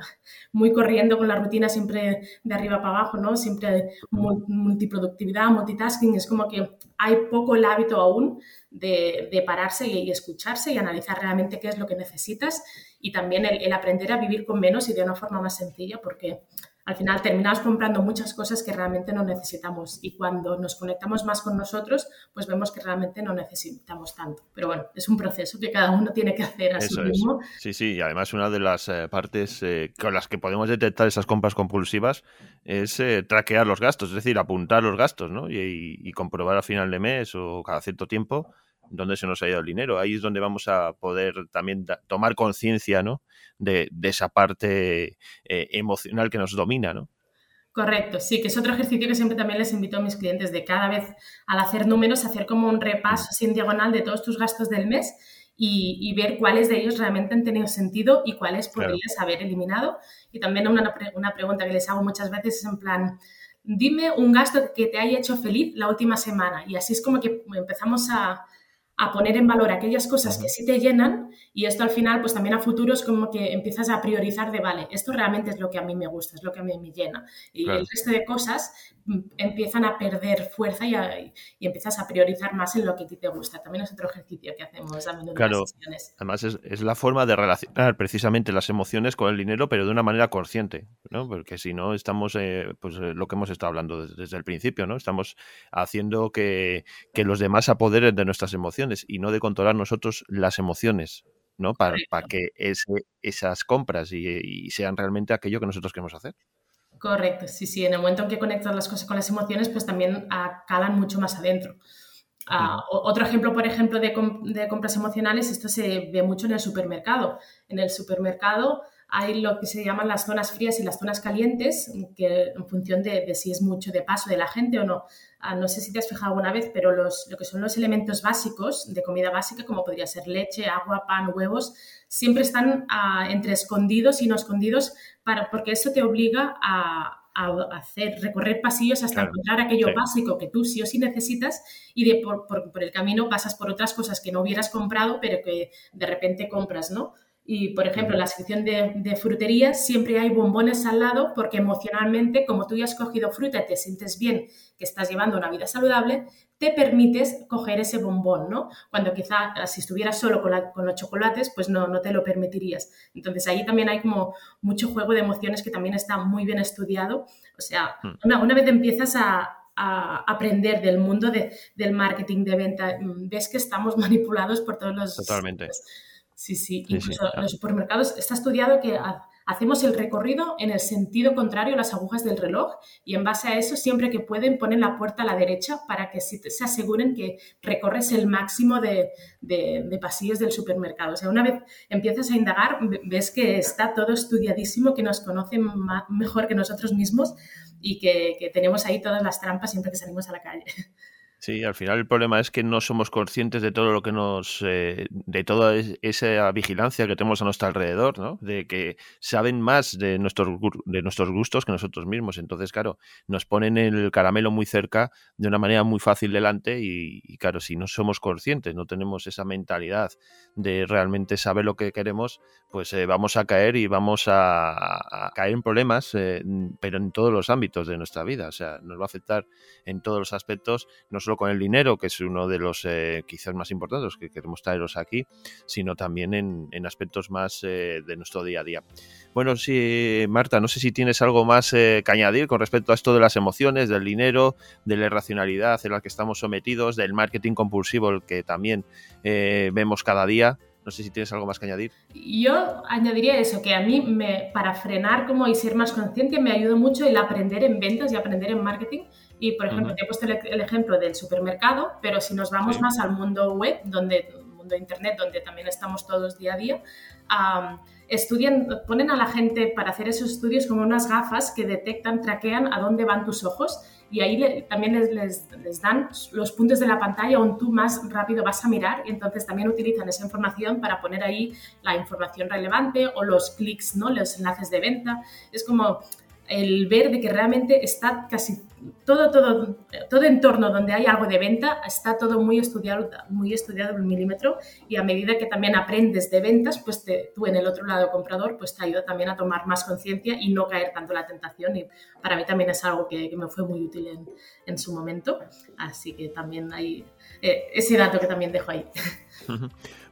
muy corriendo con la rutina siempre de arriba para abajo, ¿no? Siempre multiproductividad, multitasking, es como que hay poco el hábito aún de, pararse y, escucharse y analizar realmente qué es lo que necesitas y también el aprender a vivir con menos y de una forma más sencilla porque al final terminamos comprando muchas cosas que realmente no necesitamos y cuando nos conectamos más con nosotros, pues vemos que realmente no necesitamos tanto. Pero bueno, es un proceso que cada uno tiene que hacer a sí mismo. Sí, sí, y además una de las eh, partes eh, con las que podemos detectar esas compras compulsivas es eh, traquear los gastos, es decir, apuntar los gastos, ¿no? y comprobar a final de mes o cada cierto tiempo dónde se nos ha ido el dinero. Ahí es donde vamos a poder también tomar conciencia ¿no? de, esa parte eh, emocional que nos domina. ¿no? Correcto, sí, que es otro ejercicio que siempre también les invito a mis clientes de cada vez al hacer números, hacer como un repaso sin diagonal de todos tus gastos del mes y, ver cuáles de ellos realmente han tenido sentido y cuáles podrías haber eliminado. Y también una, una pregunta que les hago muchas veces es en plan, dime un gasto que te haya hecho feliz la última semana. Y así es como que empezamos a, a poner en valor aquellas cosas que sí te llenan y esto al final pues también a futuro es como que empiezas a priorizar de vale, esto realmente es lo que a mí me gusta, es lo que a mí me llena y el resto de cosas mm, empiezan a perder fuerza y, y, empiezas a priorizar más en lo que a ti te gusta. También es otro ejercicio que hacemos a menudo claro, Además es, la forma de relacionar precisamente las emociones con el dinero pero de una manera consciente, ¿no? Porque si no estamos eh, pues eh, lo que hemos estado hablando desde, el principio, ¿no? Estamos haciendo que, que los demás apoderen de nuestras emociones y no de controlar nosotros las emociones, ¿no? Para, que esas compras y, sean realmente aquello que nosotros queremos hacer. Correcto, sí, sí. En el momento en que conectas las cosas con las emociones, pues también calan mucho más adentro. Ah, otro ejemplo, por ejemplo, de, de, compras emocionales, esto se ve mucho en el supermercado. En el supermercado hay lo que se llaman las zonas frías y las zonas calientes, que en función de, si es mucho de paso de la gente o no. Ah, no sé si te has fijado alguna vez, pero los, lo que son los elementos básicos de comida básica, como podría ser leche, agua, pan, huevos, siempre están ah, entre escondidos y no escondidos, para, porque eso te obliga a, hacer, recorrer pasillos hasta encontrar aquello básico que tú sí o sí necesitas y de, por, por, el camino pasas por otras cosas que no hubieras comprado, pero que de repente compras, ¿no? Y, por ejemplo, en la sección de, de, frutería siempre hay bombones al lado porque emocionalmente, como tú ya has cogido fruta y te sientes bien que estás llevando una vida saludable, te permites coger ese bombón, ¿no? Cuando quizá si estuvieras solo con, con, los chocolates, pues no, no te lo permitirías. Entonces ahí también hay como mucho juego de emociones que también está muy bien estudiado. O sea, hmm. una, una vez empiezas a, a aprender del mundo de, del marketing de venta, ves que estamos (laughs) manipulados por todos los... Totalmente. Sí, sí, incluso en los supermercados está estudiado que hacemos el recorrido en el sentido contrario a las agujas del reloj y en base a eso siempre que pueden ponen la puerta a la derecha para que se aseguren que recorres el máximo de, de, pasillos del supermercado. O sea, una vez empiezas a indagar, ves que está todo estudiadísimo, que nos conocen mejor que nosotros mismos y que, que tenemos ahí todas las trampas siempre que salimos a la calle. (laughs) Sí, al final el problema es que no somos conscientes de todo lo que nos, eh, de toda esa vigilancia que tenemos a nuestro alrededor, ¿no? De que saben más de nuestros, de nuestros gustos que nosotros mismos. Entonces, claro, nos ponen el caramelo muy cerca de una manera muy fácil delante y, claro, si no somos conscientes, no tenemos esa mentalidad de realmente saber lo que queremos, pues eh, vamos a caer y vamos a, caer en problemas, eh, pero en todos los ámbitos de nuestra vida. O sea, nos va a afectar en todos los aspectos, no solo con el dinero, que es uno de los eh, quizás más importantes que queremos traeros aquí, sino también en, aspectos más eh, de nuestro día a día. Bueno, sí, Marta, no sé si tienes algo más eh, que añadir con respecto a esto de las emociones, del dinero, de la irracionalidad en la que estamos sometidos, del marketing compulsivo, el que también vemos cada día. No sé si tienes algo más que añadir. Yo añadiría eso, que a mí me, para frenar como y ser más consciente me ayudó mucho el aprender en ventas y aprender en marketing. Y, por ejemplo, te he puesto el, ejemplo del supermercado, pero si nos vamos más al mundo web, donde, mundo internet, donde también estamos todos día a día, estudian, ponen a la gente para hacer esos estudios como unas gafas que detectan, traquean a dónde van tus ojos y ahí también les, les, dan los puntos de la pantalla donde tú más rápido vas a mirar y entonces también utilizan esa información para poner ahí la información relevante o los clics, ¿no? los enlaces de venta. Es como el ver de que realmente está casi todo, todo, todo entorno donde hay algo de venta está todo muy estudiado, muy estudiado en milímetro y a medida que también aprendes de ventas, pues tú en el otro lado comprador, pues te ayuda también a tomar más conciencia y no caer tanto en la tentación. Y para mí también es algo que, me fue muy útil en, en, su momento, así que también hay eh, ese dato que también dejo ahí.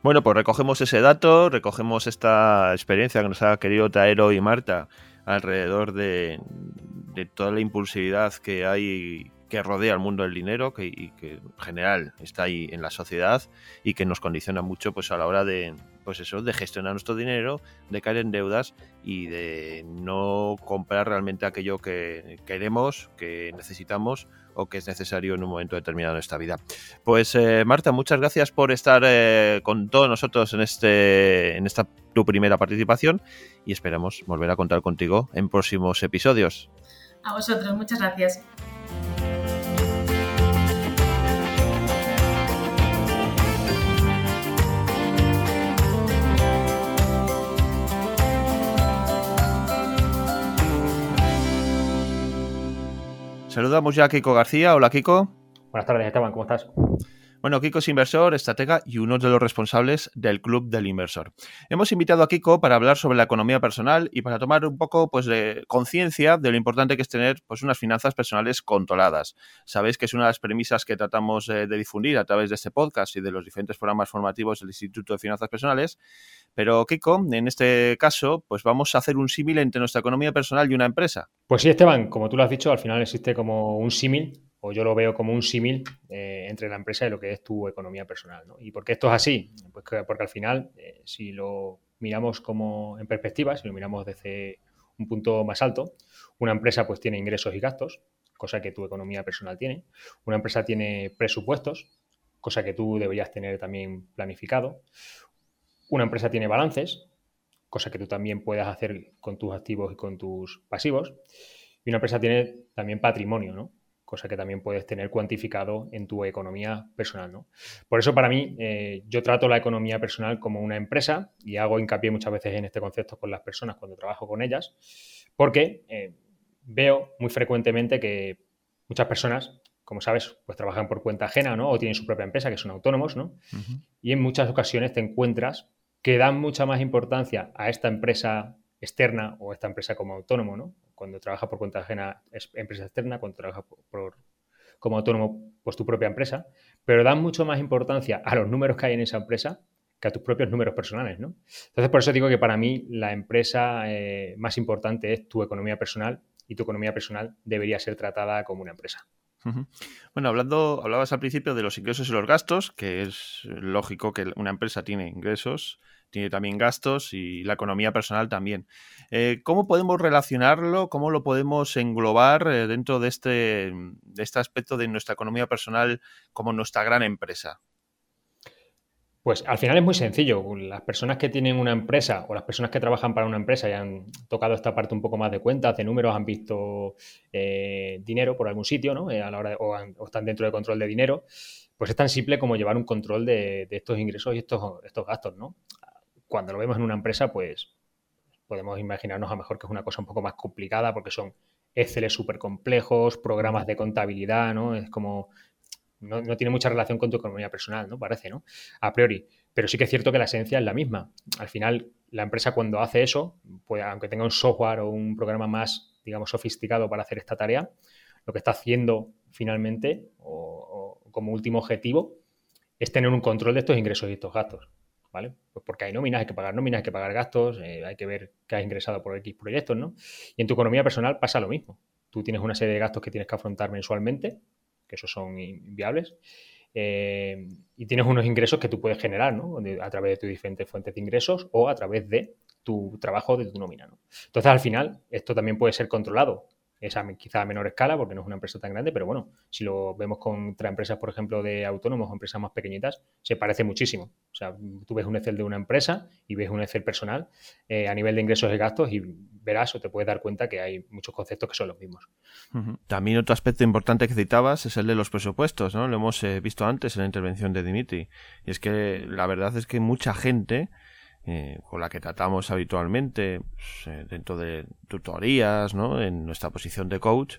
Bueno, pues recogemos ese dato, recogemos esta experiencia que nos ha querido traer hoy Marta alrededor de, toda la impulsividad que hay que rodea el mundo del dinero que en general está ahí en la sociedad y que nos condiciona mucho pues a la hora de pues eso de gestionar nuestro dinero de caer en deudas y de no comprar realmente aquello que queremos que necesitamos o que es necesario en un momento determinado de esta vida. Pues eh, Marta, muchas gracias por estar eh, con todos nosotros en, este, en esta tu primera participación y esperamos volver a contar contigo en próximos episodios. A vosotros, muchas gracias. Saludamos ya a Kiko García. Hola, Kiko. Buenas tardes, Esteban. ¿Cómo estás? Bueno, Kiko es inversor, estratega y uno de los responsables del Club del Inversor. Hemos invitado a Kiko para hablar sobre la economía personal y para tomar un poco pues, de conciencia de lo importante que es tener pues, unas finanzas personales controladas. Sabéis que es una de las premisas que tratamos eh, de difundir a través de este podcast y de los diferentes programas formativos del Instituto de Finanzas Personales. Pero, Kiko, en este caso, pues vamos a hacer un símil entre nuestra economía personal y una empresa. Pues sí, Esteban, como tú lo has dicho, al final existe como un símil, o yo lo veo como un símil eh, entre la empresa y lo que es tu economía personal. ¿Y por qué esto es así? Pues porque al final, eh, si lo miramos como en perspectiva, si lo miramos desde un punto más alto, una empresa pues tiene ingresos y gastos, cosa que tu economía personal tiene. Una empresa tiene presupuestos, cosa que tú deberías tener también planificado. Una empresa tiene balances, cosa que tú también puedes hacer con tus activos y con tus pasivos. Y una empresa tiene también patrimonio, ¿no? Cosa que también puedes tener cuantificado en tu economía personal. ¿no? Por eso para mí eh, yo trato la economía personal como una empresa y hago hincapié muchas veces en este concepto con las personas cuando trabajo con ellas, porque eh, veo muy frecuentemente que muchas personas como sabes, pues trabajan por cuenta ajena, ¿no? O tienen su propia empresa, que son autónomos, ¿no? Y en muchas ocasiones te encuentras que dan mucha más importancia a esta empresa externa o esta empresa como autónomo, ¿no? Cuando trabajas por cuenta ajena es empresa externa, cuando trabajas por, como autónomo, pues tu propia empresa, pero dan mucho más importancia a los números que hay en esa empresa que a tus propios números personales, ¿no? Entonces, por eso digo que para mí la empresa eh, más importante es tu economía personal y tu economía personal debería ser tratada como una empresa. Bueno, hablando, hablabas al principio de los ingresos y los gastos, que es lógico que una empresa tiene ingresos, tiene también gastos y la economía personal también. Eh, ¿Cómo podemos relacionarlo? ¿Cómo lo podemos englobar eh, dentro de este, de este aspecto de nuestra economía personal como nuestra gran empresa? Pues al final es muy sencillo. Las personas que tienen una empresa o las personas que trabajan para una empresa y han tocado esta parte un poco más de cuentas, de números, han visto eh, dinero por algún sitio, ¿no? A la hora o, están dentro de control de dinero, pues es tan simple como llevar un control de, estos ingresos y estos, estos gastos, ¿no? Cuando lo vemos en una empresa, pues podemos imaginarnos a lo mejor que es una cosa un poco más complicada porque son Excel súper complejos, programas de contabilidad, ¿no? Es como no, tiene mucha relación con tu economía personal, ¿no? Parece, ¿no? A priori. Pero sí que es cierto que la esencia es la misma. Al final, la empresa cuando hace eso, pues aunque tenga un software o un programa más, digamos, sofisticado para hacer esta tarea, lo que está haciendo finalmente, o, como último objetivo, es tener un control de estos ingresos y estos gastos. ¿Vale? Pues porque hay nóminas, hay que pagar nóminas, hay que pagar gastos, eh, hay que ver qué has ingresado por X proyectos, ¿no? Y en tu economía personal pasa lo mismo. Tú tienes una serie de gastos que tienes que afrontar mensualmente, que esos son inviables. Eh, y tienes unos ingresos que tú puedes generar, ¿no? A través de tus diferentes fuentes de ingresos o a través de tu trabajo, de tu nómina, ¿no? Entonces, al final, esto también puede ser controlado es quizá a menor escala porque no es una empresa tan grande, pero bueno, si lo vemos contra empresas, por ejemplo, de autónomos o empresas más pequeñitas, se parece muchísimo. O sea, tú ves un Excel de una empresa y ves un Excel personal eh, a nivel de ingresos y gastos y verás o te puedes dar cuenta que hay muchos conceptos que son los mismos. También otro aspecto importante que citabas es el de los presupuestos, ¿no? Lo hemos eh, visto antes en la intervención de Dimitri. Y es que la verdad es que mucha gente eh, con la que tratamos habitualmente pues, eh, dentro de tutorías, ¿no? en nuestra posición de coach,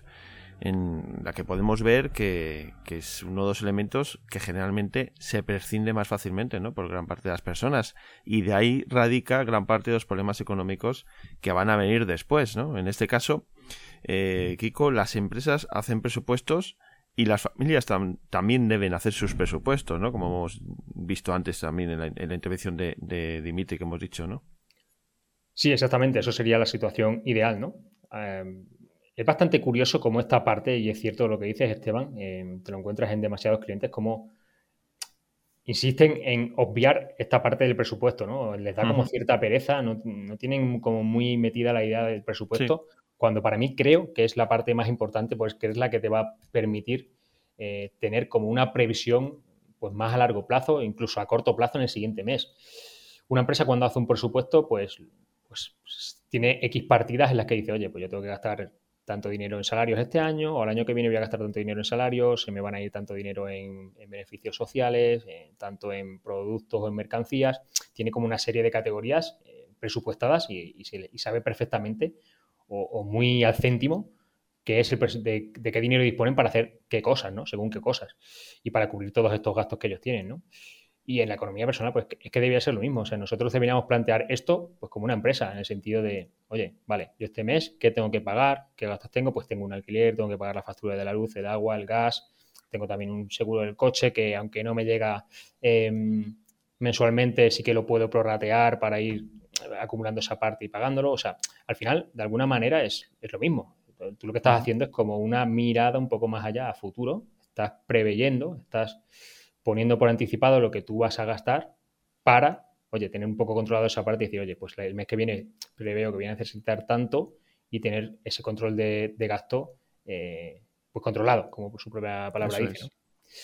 en la que podemos ver que, es uno de los elementos que generalmente se prescinde más fácilmente ¿no? por gran parte de las personas. Y de ahí radica gran parte de los problemas económicos que van a venir después. ¿no? En este caso, eh, Kiko, las empresas hacen presupuestos y las familias también deben hacer sus presupuestos, ¿no? Como hemos visto antes también en la, intervención de, Dimitri que hemos dicho, ¿no? Sí, exactamente. Eso sería la situación ideal, ¿no? Em, es bastante curioso cómo esta parte, y es cierto lo que dices, Esteban, em, te lo encuentras en demasiados clientes, como insisten en obviar esta parte del presupuesto, ¿no? Les da como cierta pereza, no, tienen como muy metida la idea del presupuesto, cuando para mí creo que es la parte más importante, pues que es la que te va a permitir eh, tener como una previsión pues más a largo plazo, incluso a corto plazo en el siguiente mes. Una empresa cuando hace un presupuesto, pues, pues, tiene X partidas en las que dice, oye, pues yo tengo que gastar tanto dinero en salarios este año, o al año que viene voy a gastar tanto dinero en salarios, se me van a ir tanto dinero en, beneficios sociales, tanto en productos o en mercancías. Tiene como una serie de categorías eh, presupuestadas y, sabe perfectamente o, muy al céntimo, que es el de, qué dinero disponen para hacer qué cosas, ¿no? Según qué cosas. Y para cubrir todos estos gastos que ellos tienen, ¿no? Y en la economía personal, pues es que debía ser lo mismo. O sea, nosotros deberíamos plantear esto pues como una empresa, en el sentido de, oye, vale, yo este mes, ¿qué tengo que pagar? ¿Qué gastos tengo? Pues tengo un alquiler, tengo que pagar la factura de la luz, el agua, el gas, tengo también un seguro del coche que aunque no me llega em, mensualmente, sí que lo puedo prorratear para ir acumulando esa parte y pagándolo. O sea, al final, de alguna manera, es, lo mismo. Tú lo que estás haciendo es como una mirada un poco más allá a futuro. Estás preveyendo, estás poniendo por anticipado lo que tú vas a gastar para, oye, tener un poco controlado esa parte y decir, oye, pues el mes que viene preveo que voy a necesitar tanto y tener ese control de, gasto eh, pues controlado, como por su propia palabra dice.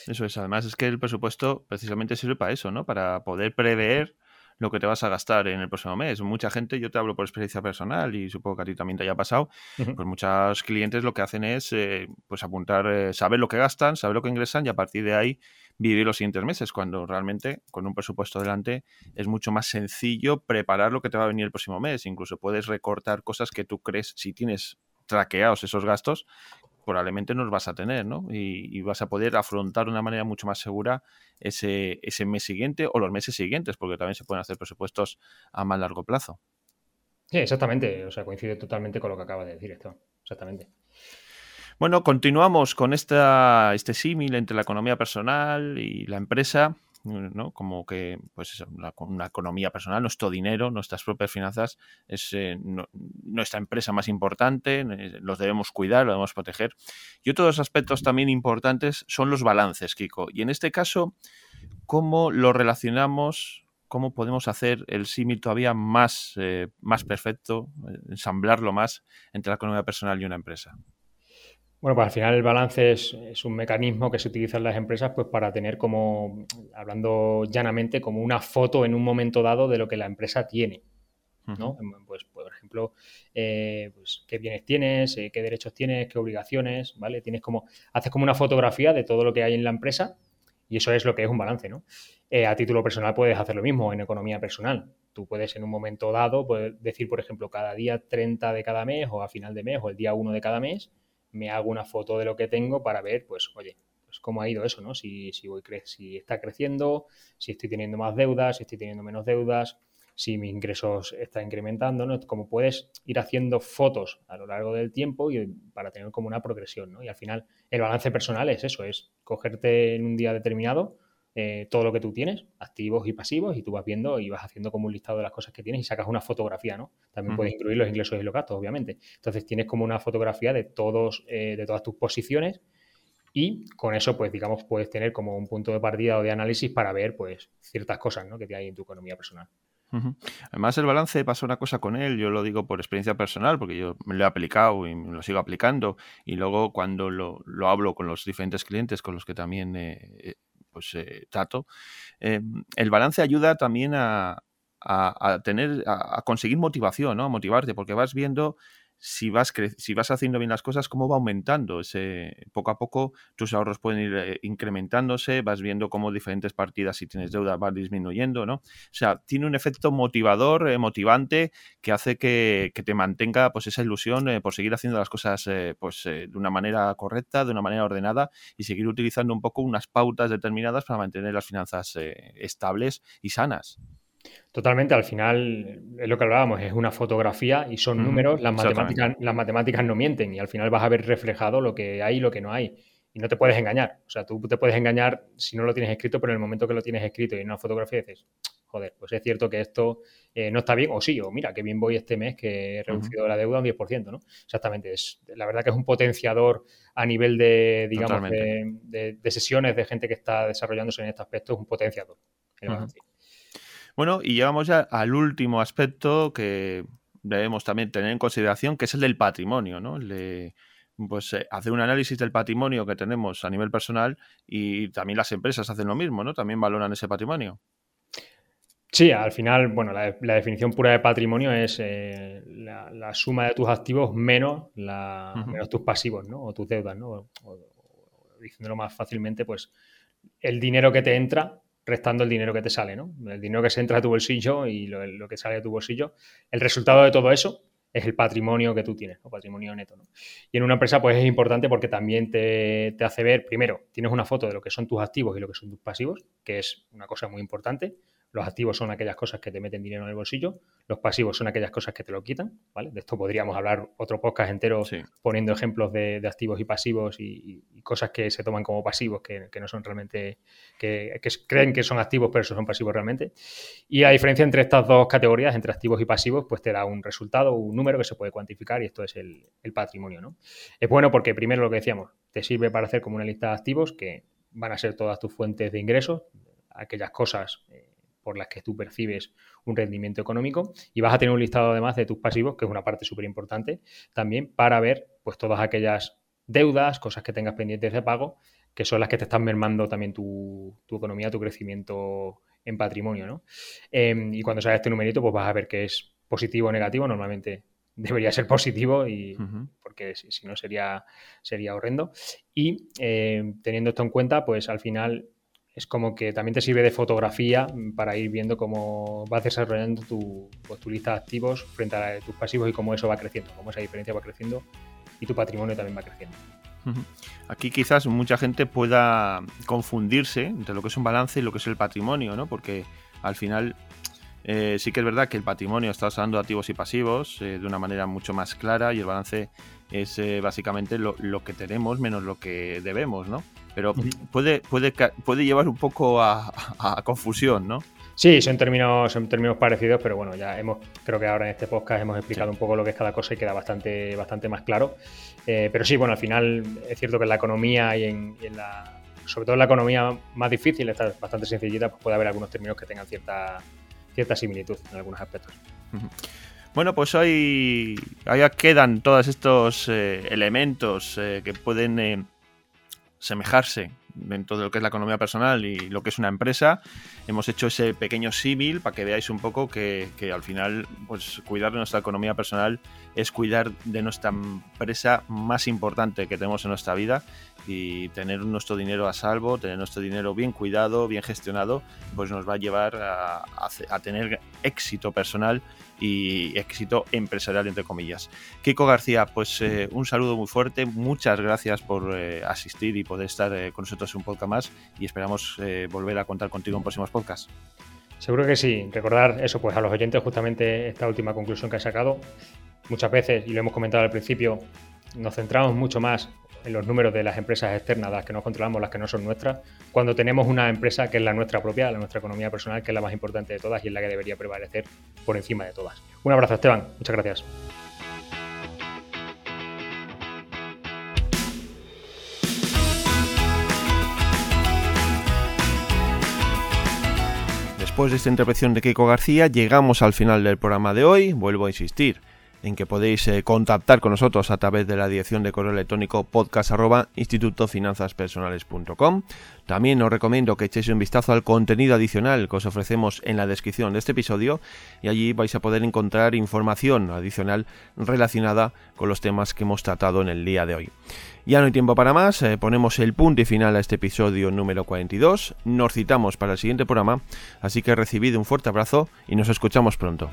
Eso es, además es que el presupuesto precisamente sirve para eso, ¿no? Para poder prever lo que te vas a gastar en el próximo mes. Mucha gente, yo te hablo por experiencia personal y supongo que a ti también te haya pasado, pues muchos clientes lo que hacen es eh, pues apuntar, eh, saber lo que gastan, saber lo que ingresan y a partir de ahí vivir los siguientes meses, cuando realmente con un presupuesto delante es mucho más sencillo preparar lo que te va a venir el próximo mes. Incluso puedes recortar cosas que tú crees, si tienes traqueados esos gastos, probablemente no los vas a tener, ¿no? Y, vas a poder afrontar de una manera mucho más segura ese, ese mes siguiente o los meses siguientes, porque también se pueden hacer presupuestos a más largo plazo. Sí, exactamente. O sea, coincide totalmente con lo que acaba de decir esto. Exactamente. Bueno, continuamos con esta, este símil entre la economía personal y la empresa. ¿No? Como que, pues una, economía personal, nuestro dinero, nuestras propias finanzas, es eh, nuestra empresa más importante, eh, los debemos cuidar, los debemos proteger. Y otros aspectos también importantes son los balances, Kiko. Y en este caso, ¿cómo lo relacionamos? ¿Cómo podemos hacer el símil todavía más, eh, más perfecto, ensamblarlo más entre la economía personal y una empresa? Bueno, pues al final el balance es, un mecanismo que se utiliza en las empresas pues para tener como, hablando llanamente, como una foto en un momento dado de lo que la empresa tiene. ¿no? Pues, por ejemplo, eh, pues, qué bienes tienes, eh, qué derechos tienes, qué obligaciones, ¿vale? Tienes como, haces como una fotografía de todo lo que hay en la empresa y eso es lo que es un balance, ¿no? Eh, a título personal puedes hacer lo mismo en economía personal. Tú puedes en un momento dado decir, por ejemplo, cada día 30 de cada mes o a final de mes o el día 1 de cada mes, me hago una foto de lo que tengo para ver, pues, oye, pues cómo ha ido eso, ¿no? Si, si, voy cre si está creciendo, si estoy teniendo más deudas, si estoy teniendo menos deudas, si mis ingresos están incrementando, ¿no? Como puedes ir haciendo fotos a lo largo del tiempo y para tener como una progresión, ¿no? Y al final el balance personal es eso, es cogerte en un día determinado eh, todo lo que tú tienes, activos y pasivos, y tú vas viendo y vas haciendo como un listado de las cosas que tienes y sacas una fotografía, ¿no? También puedes incluir los ingresos y los gastos, obviamente. Entonces tienes como una fotografía de todos, eh, de todas tus posiciones y con eso, pues digamos, puedes tener como un punto de partida o de análisis para ver, pues, ciertas cosas, ¿no? Que hay en tu economía personal. Además, el balance pasa una cosa con él, yo lo digo por experiencia personal, porque yo me lo he aplicado y lo sigo aplicando, y luego cuando lo, hablo con los diferentes clientes con los que también eh, pues eh, trato, em, el balance ayuda también a, tener, a, conseguir motivación, ¿no? A motivarte, porque vas viendo si vas, si vas haciendo bien las cosas, cómo va aumentando. Ese, poco a poco tus ahorros pueden ir eh, incrementándose, vas viendo cómo diferentes partidas, si tienes deuda, van disminuyendo, ¿no? O sea, tiene un efecto motivador, eh, motivante, que hace que, te mantenga pues esa ilusión eh, por seguir haciendo las cosas pues, de una manera correcta, de una manera ordenada y seguir utilizando un poco unas pautas determinadas para mantener las finanzas estables y sanas. Totalmente, al final es lo que hablábamos, es una fotografía y son números, las matemáticas, las matemáticas no mienten y al final vas a ver reflejado lo que hay y lo que no hay. Y no te puedes engañar. O sea, tú te puedes engañar si no lo tienes escrito, pero en el momento que lo tienes escrito y en una fotografía dices, joder, pues es cierto que esto eh, no está bien, o sí, o mira, que bien voy este mes que he reducido la deuda un 10%, ¿no? Exactamente, es, la verdad que es un potenciador a nivel de, digamos, de, sesiones de gente que está desarrollándose en este aspecto, es un potenciador. Bueno, y llegamos ya al último aspecto que debemos también tener en consideración, que es el del patrimonio, ¿no? El de pues, eh, hacer un análisis del patrimonio que tenemos a nivel personal y también las empresas hacen lo mismo, ¿no? También valoran ese patrimonio. Sí, al final, bueno, la, definición pura de patrimonio es eh, la, suma de tus activos menos, menos tus pasivos, ¿no? O tus deudas, ¿no? o, diciéndolo más fácilmente, pues el dinero que te entra restando el dinero que te sale, ¿no? El dinero que se entra a tu bolsillo y lo, que sale de tu bolsillo. El resultado de todo eso es el patrimonio que tú tienes, o patrimonio neto. ¿no? Y en una empresa, pues es importante porque también te, te, hace ver, primero, tienes una foto de lo que son tus activos y lo que son tus pasivos, que es una cosa muy importante. Los activos son aquellas cosas que te meten dinero en el bolsillo, los pasivos son aquellas cosas que te lo quitan, ¿vale? De esto podríamos hablar otro podcast entero poniendo ejemplos de, activos y pasivos y, cosas que se toman como pasivos que, no son realmente, que, creen que son activos pero son pasivos realmente. Y la diferencia entre estas dos categorías, entre activos y pasivos, pues te da un resultado, un número que se puede cuantificar y esto es el, patrimonio, ¿no? Es bueno porque primero lo que decíamos, te sirve para hacer como una lista de activos que van a ser todas tus fuentes de ingresos, aquellas cosas eh, por las que tú percibes un rendimiento económico y vas a tener un listado además de tus pasivos, que es una parte súper importante también para ver pues todas aquellas deudas, cosas que tengas pendientes de pago, que son las que te están mermando también tu, economía, tu crecimiento en patrimonio, ¿no? Em, y cuando sale este numerito, pues vas a ver que es positivo o negativo, normalmente (laughs) debería ser positivo y porque si, no sería, sería horrendo. Y em, teniendo esto en cuenta, pues al final es como que también te sirve de fotografía para ir viendo cómo vas desarrollando tu, pues, lista de activos frente a tus pasivos y cómo eso va creciendo, cómo esa diferencia va creciendo y tu patrimonio también va creciendo. Aquí quizás mucha gente pueda confundirse entre lo que es un balance y lo que es el patrimonio, ¿no? Porque al final eh, sí que es verdad que el patrimonio está usando activos y pasivos eh, de una manera mucho más clara y el balance es eh, básicamente lo, que tenemos menos lo que debemos, ¿no? Pero puede, puede, puede llevar un poco a, confusión, ¿no? Sí, son términos, son términos parecidos, pero bueno, ya hemos, creo que ahora en este podcast hemos explicado un poco lo que es cada cosa y queda bastante, bastante más claro. pero sí, bueno, al final es cierto que en la economía y en, la, sobre todo en la economía más difícil, está bastante sencillita, pues puede haber algunos términos que tengan cierta, cierta similitud en algunos aspectos. Bueno, pues hoy ahí quedan todos estos eh, elementos eh, que pueden eh, semejarse dentro de lo que es la economía personal y lo que es una empresa. Hemos hecho ese pequeño símil para que veáis un poco que, que, al final, pues cuidar de nuestra economía personal es cuidar de nuestra empresa más importante que tenemos en nuestra vida y tener nuestro dinero a salvo, tener nuestro dinero bien cuidado, bien gestionado, pues nos va a llevar a, tener éxito personal y éxito empresarial, entre comillas. Kiko García, pues eh, un saludo muy fuerte, muchas gracias por eh, asistir y poder estar eh, con nosotros un podcast más y esperamos volver a contar contigo en próximos podcasts. Seguro que sí. Recordar eso, pues a los oyentes justamente esta última conclusión que he sacado. Muchas veces, y lo hemos comentado al principio, nos centramos mucho más en los números de las empresas externas, las que no controlamos, las que no son nuestras, cuando tenemos una empresa que es la nuestra propia, la nuestra economía personal, que es la más importante de todas y es la que debería prevalecer por encima de todas. Un abrazo, Esteban. Muchas gracias. Después de esta intervención de Keiko García, llegamos al final del programa de hoy. Vuelvo a insistir en que podéis eh, contactar con nosotros a través de la dirección de correo electrónico podcast También os recomiendo que echéis un vistazo al contenido adicional que os ofrecemos en la descripción de este episodio y allí vais a poder encontrar información adicional relacionada con los temas que hemos tratado en el día de hoy. Ya no hay tiempo para más, eh, ponemos el punto y final a este episodio número 42, nos citamos para el siguiente programa, así que recibid un fuerte abrazo y nos escuchamos pronto.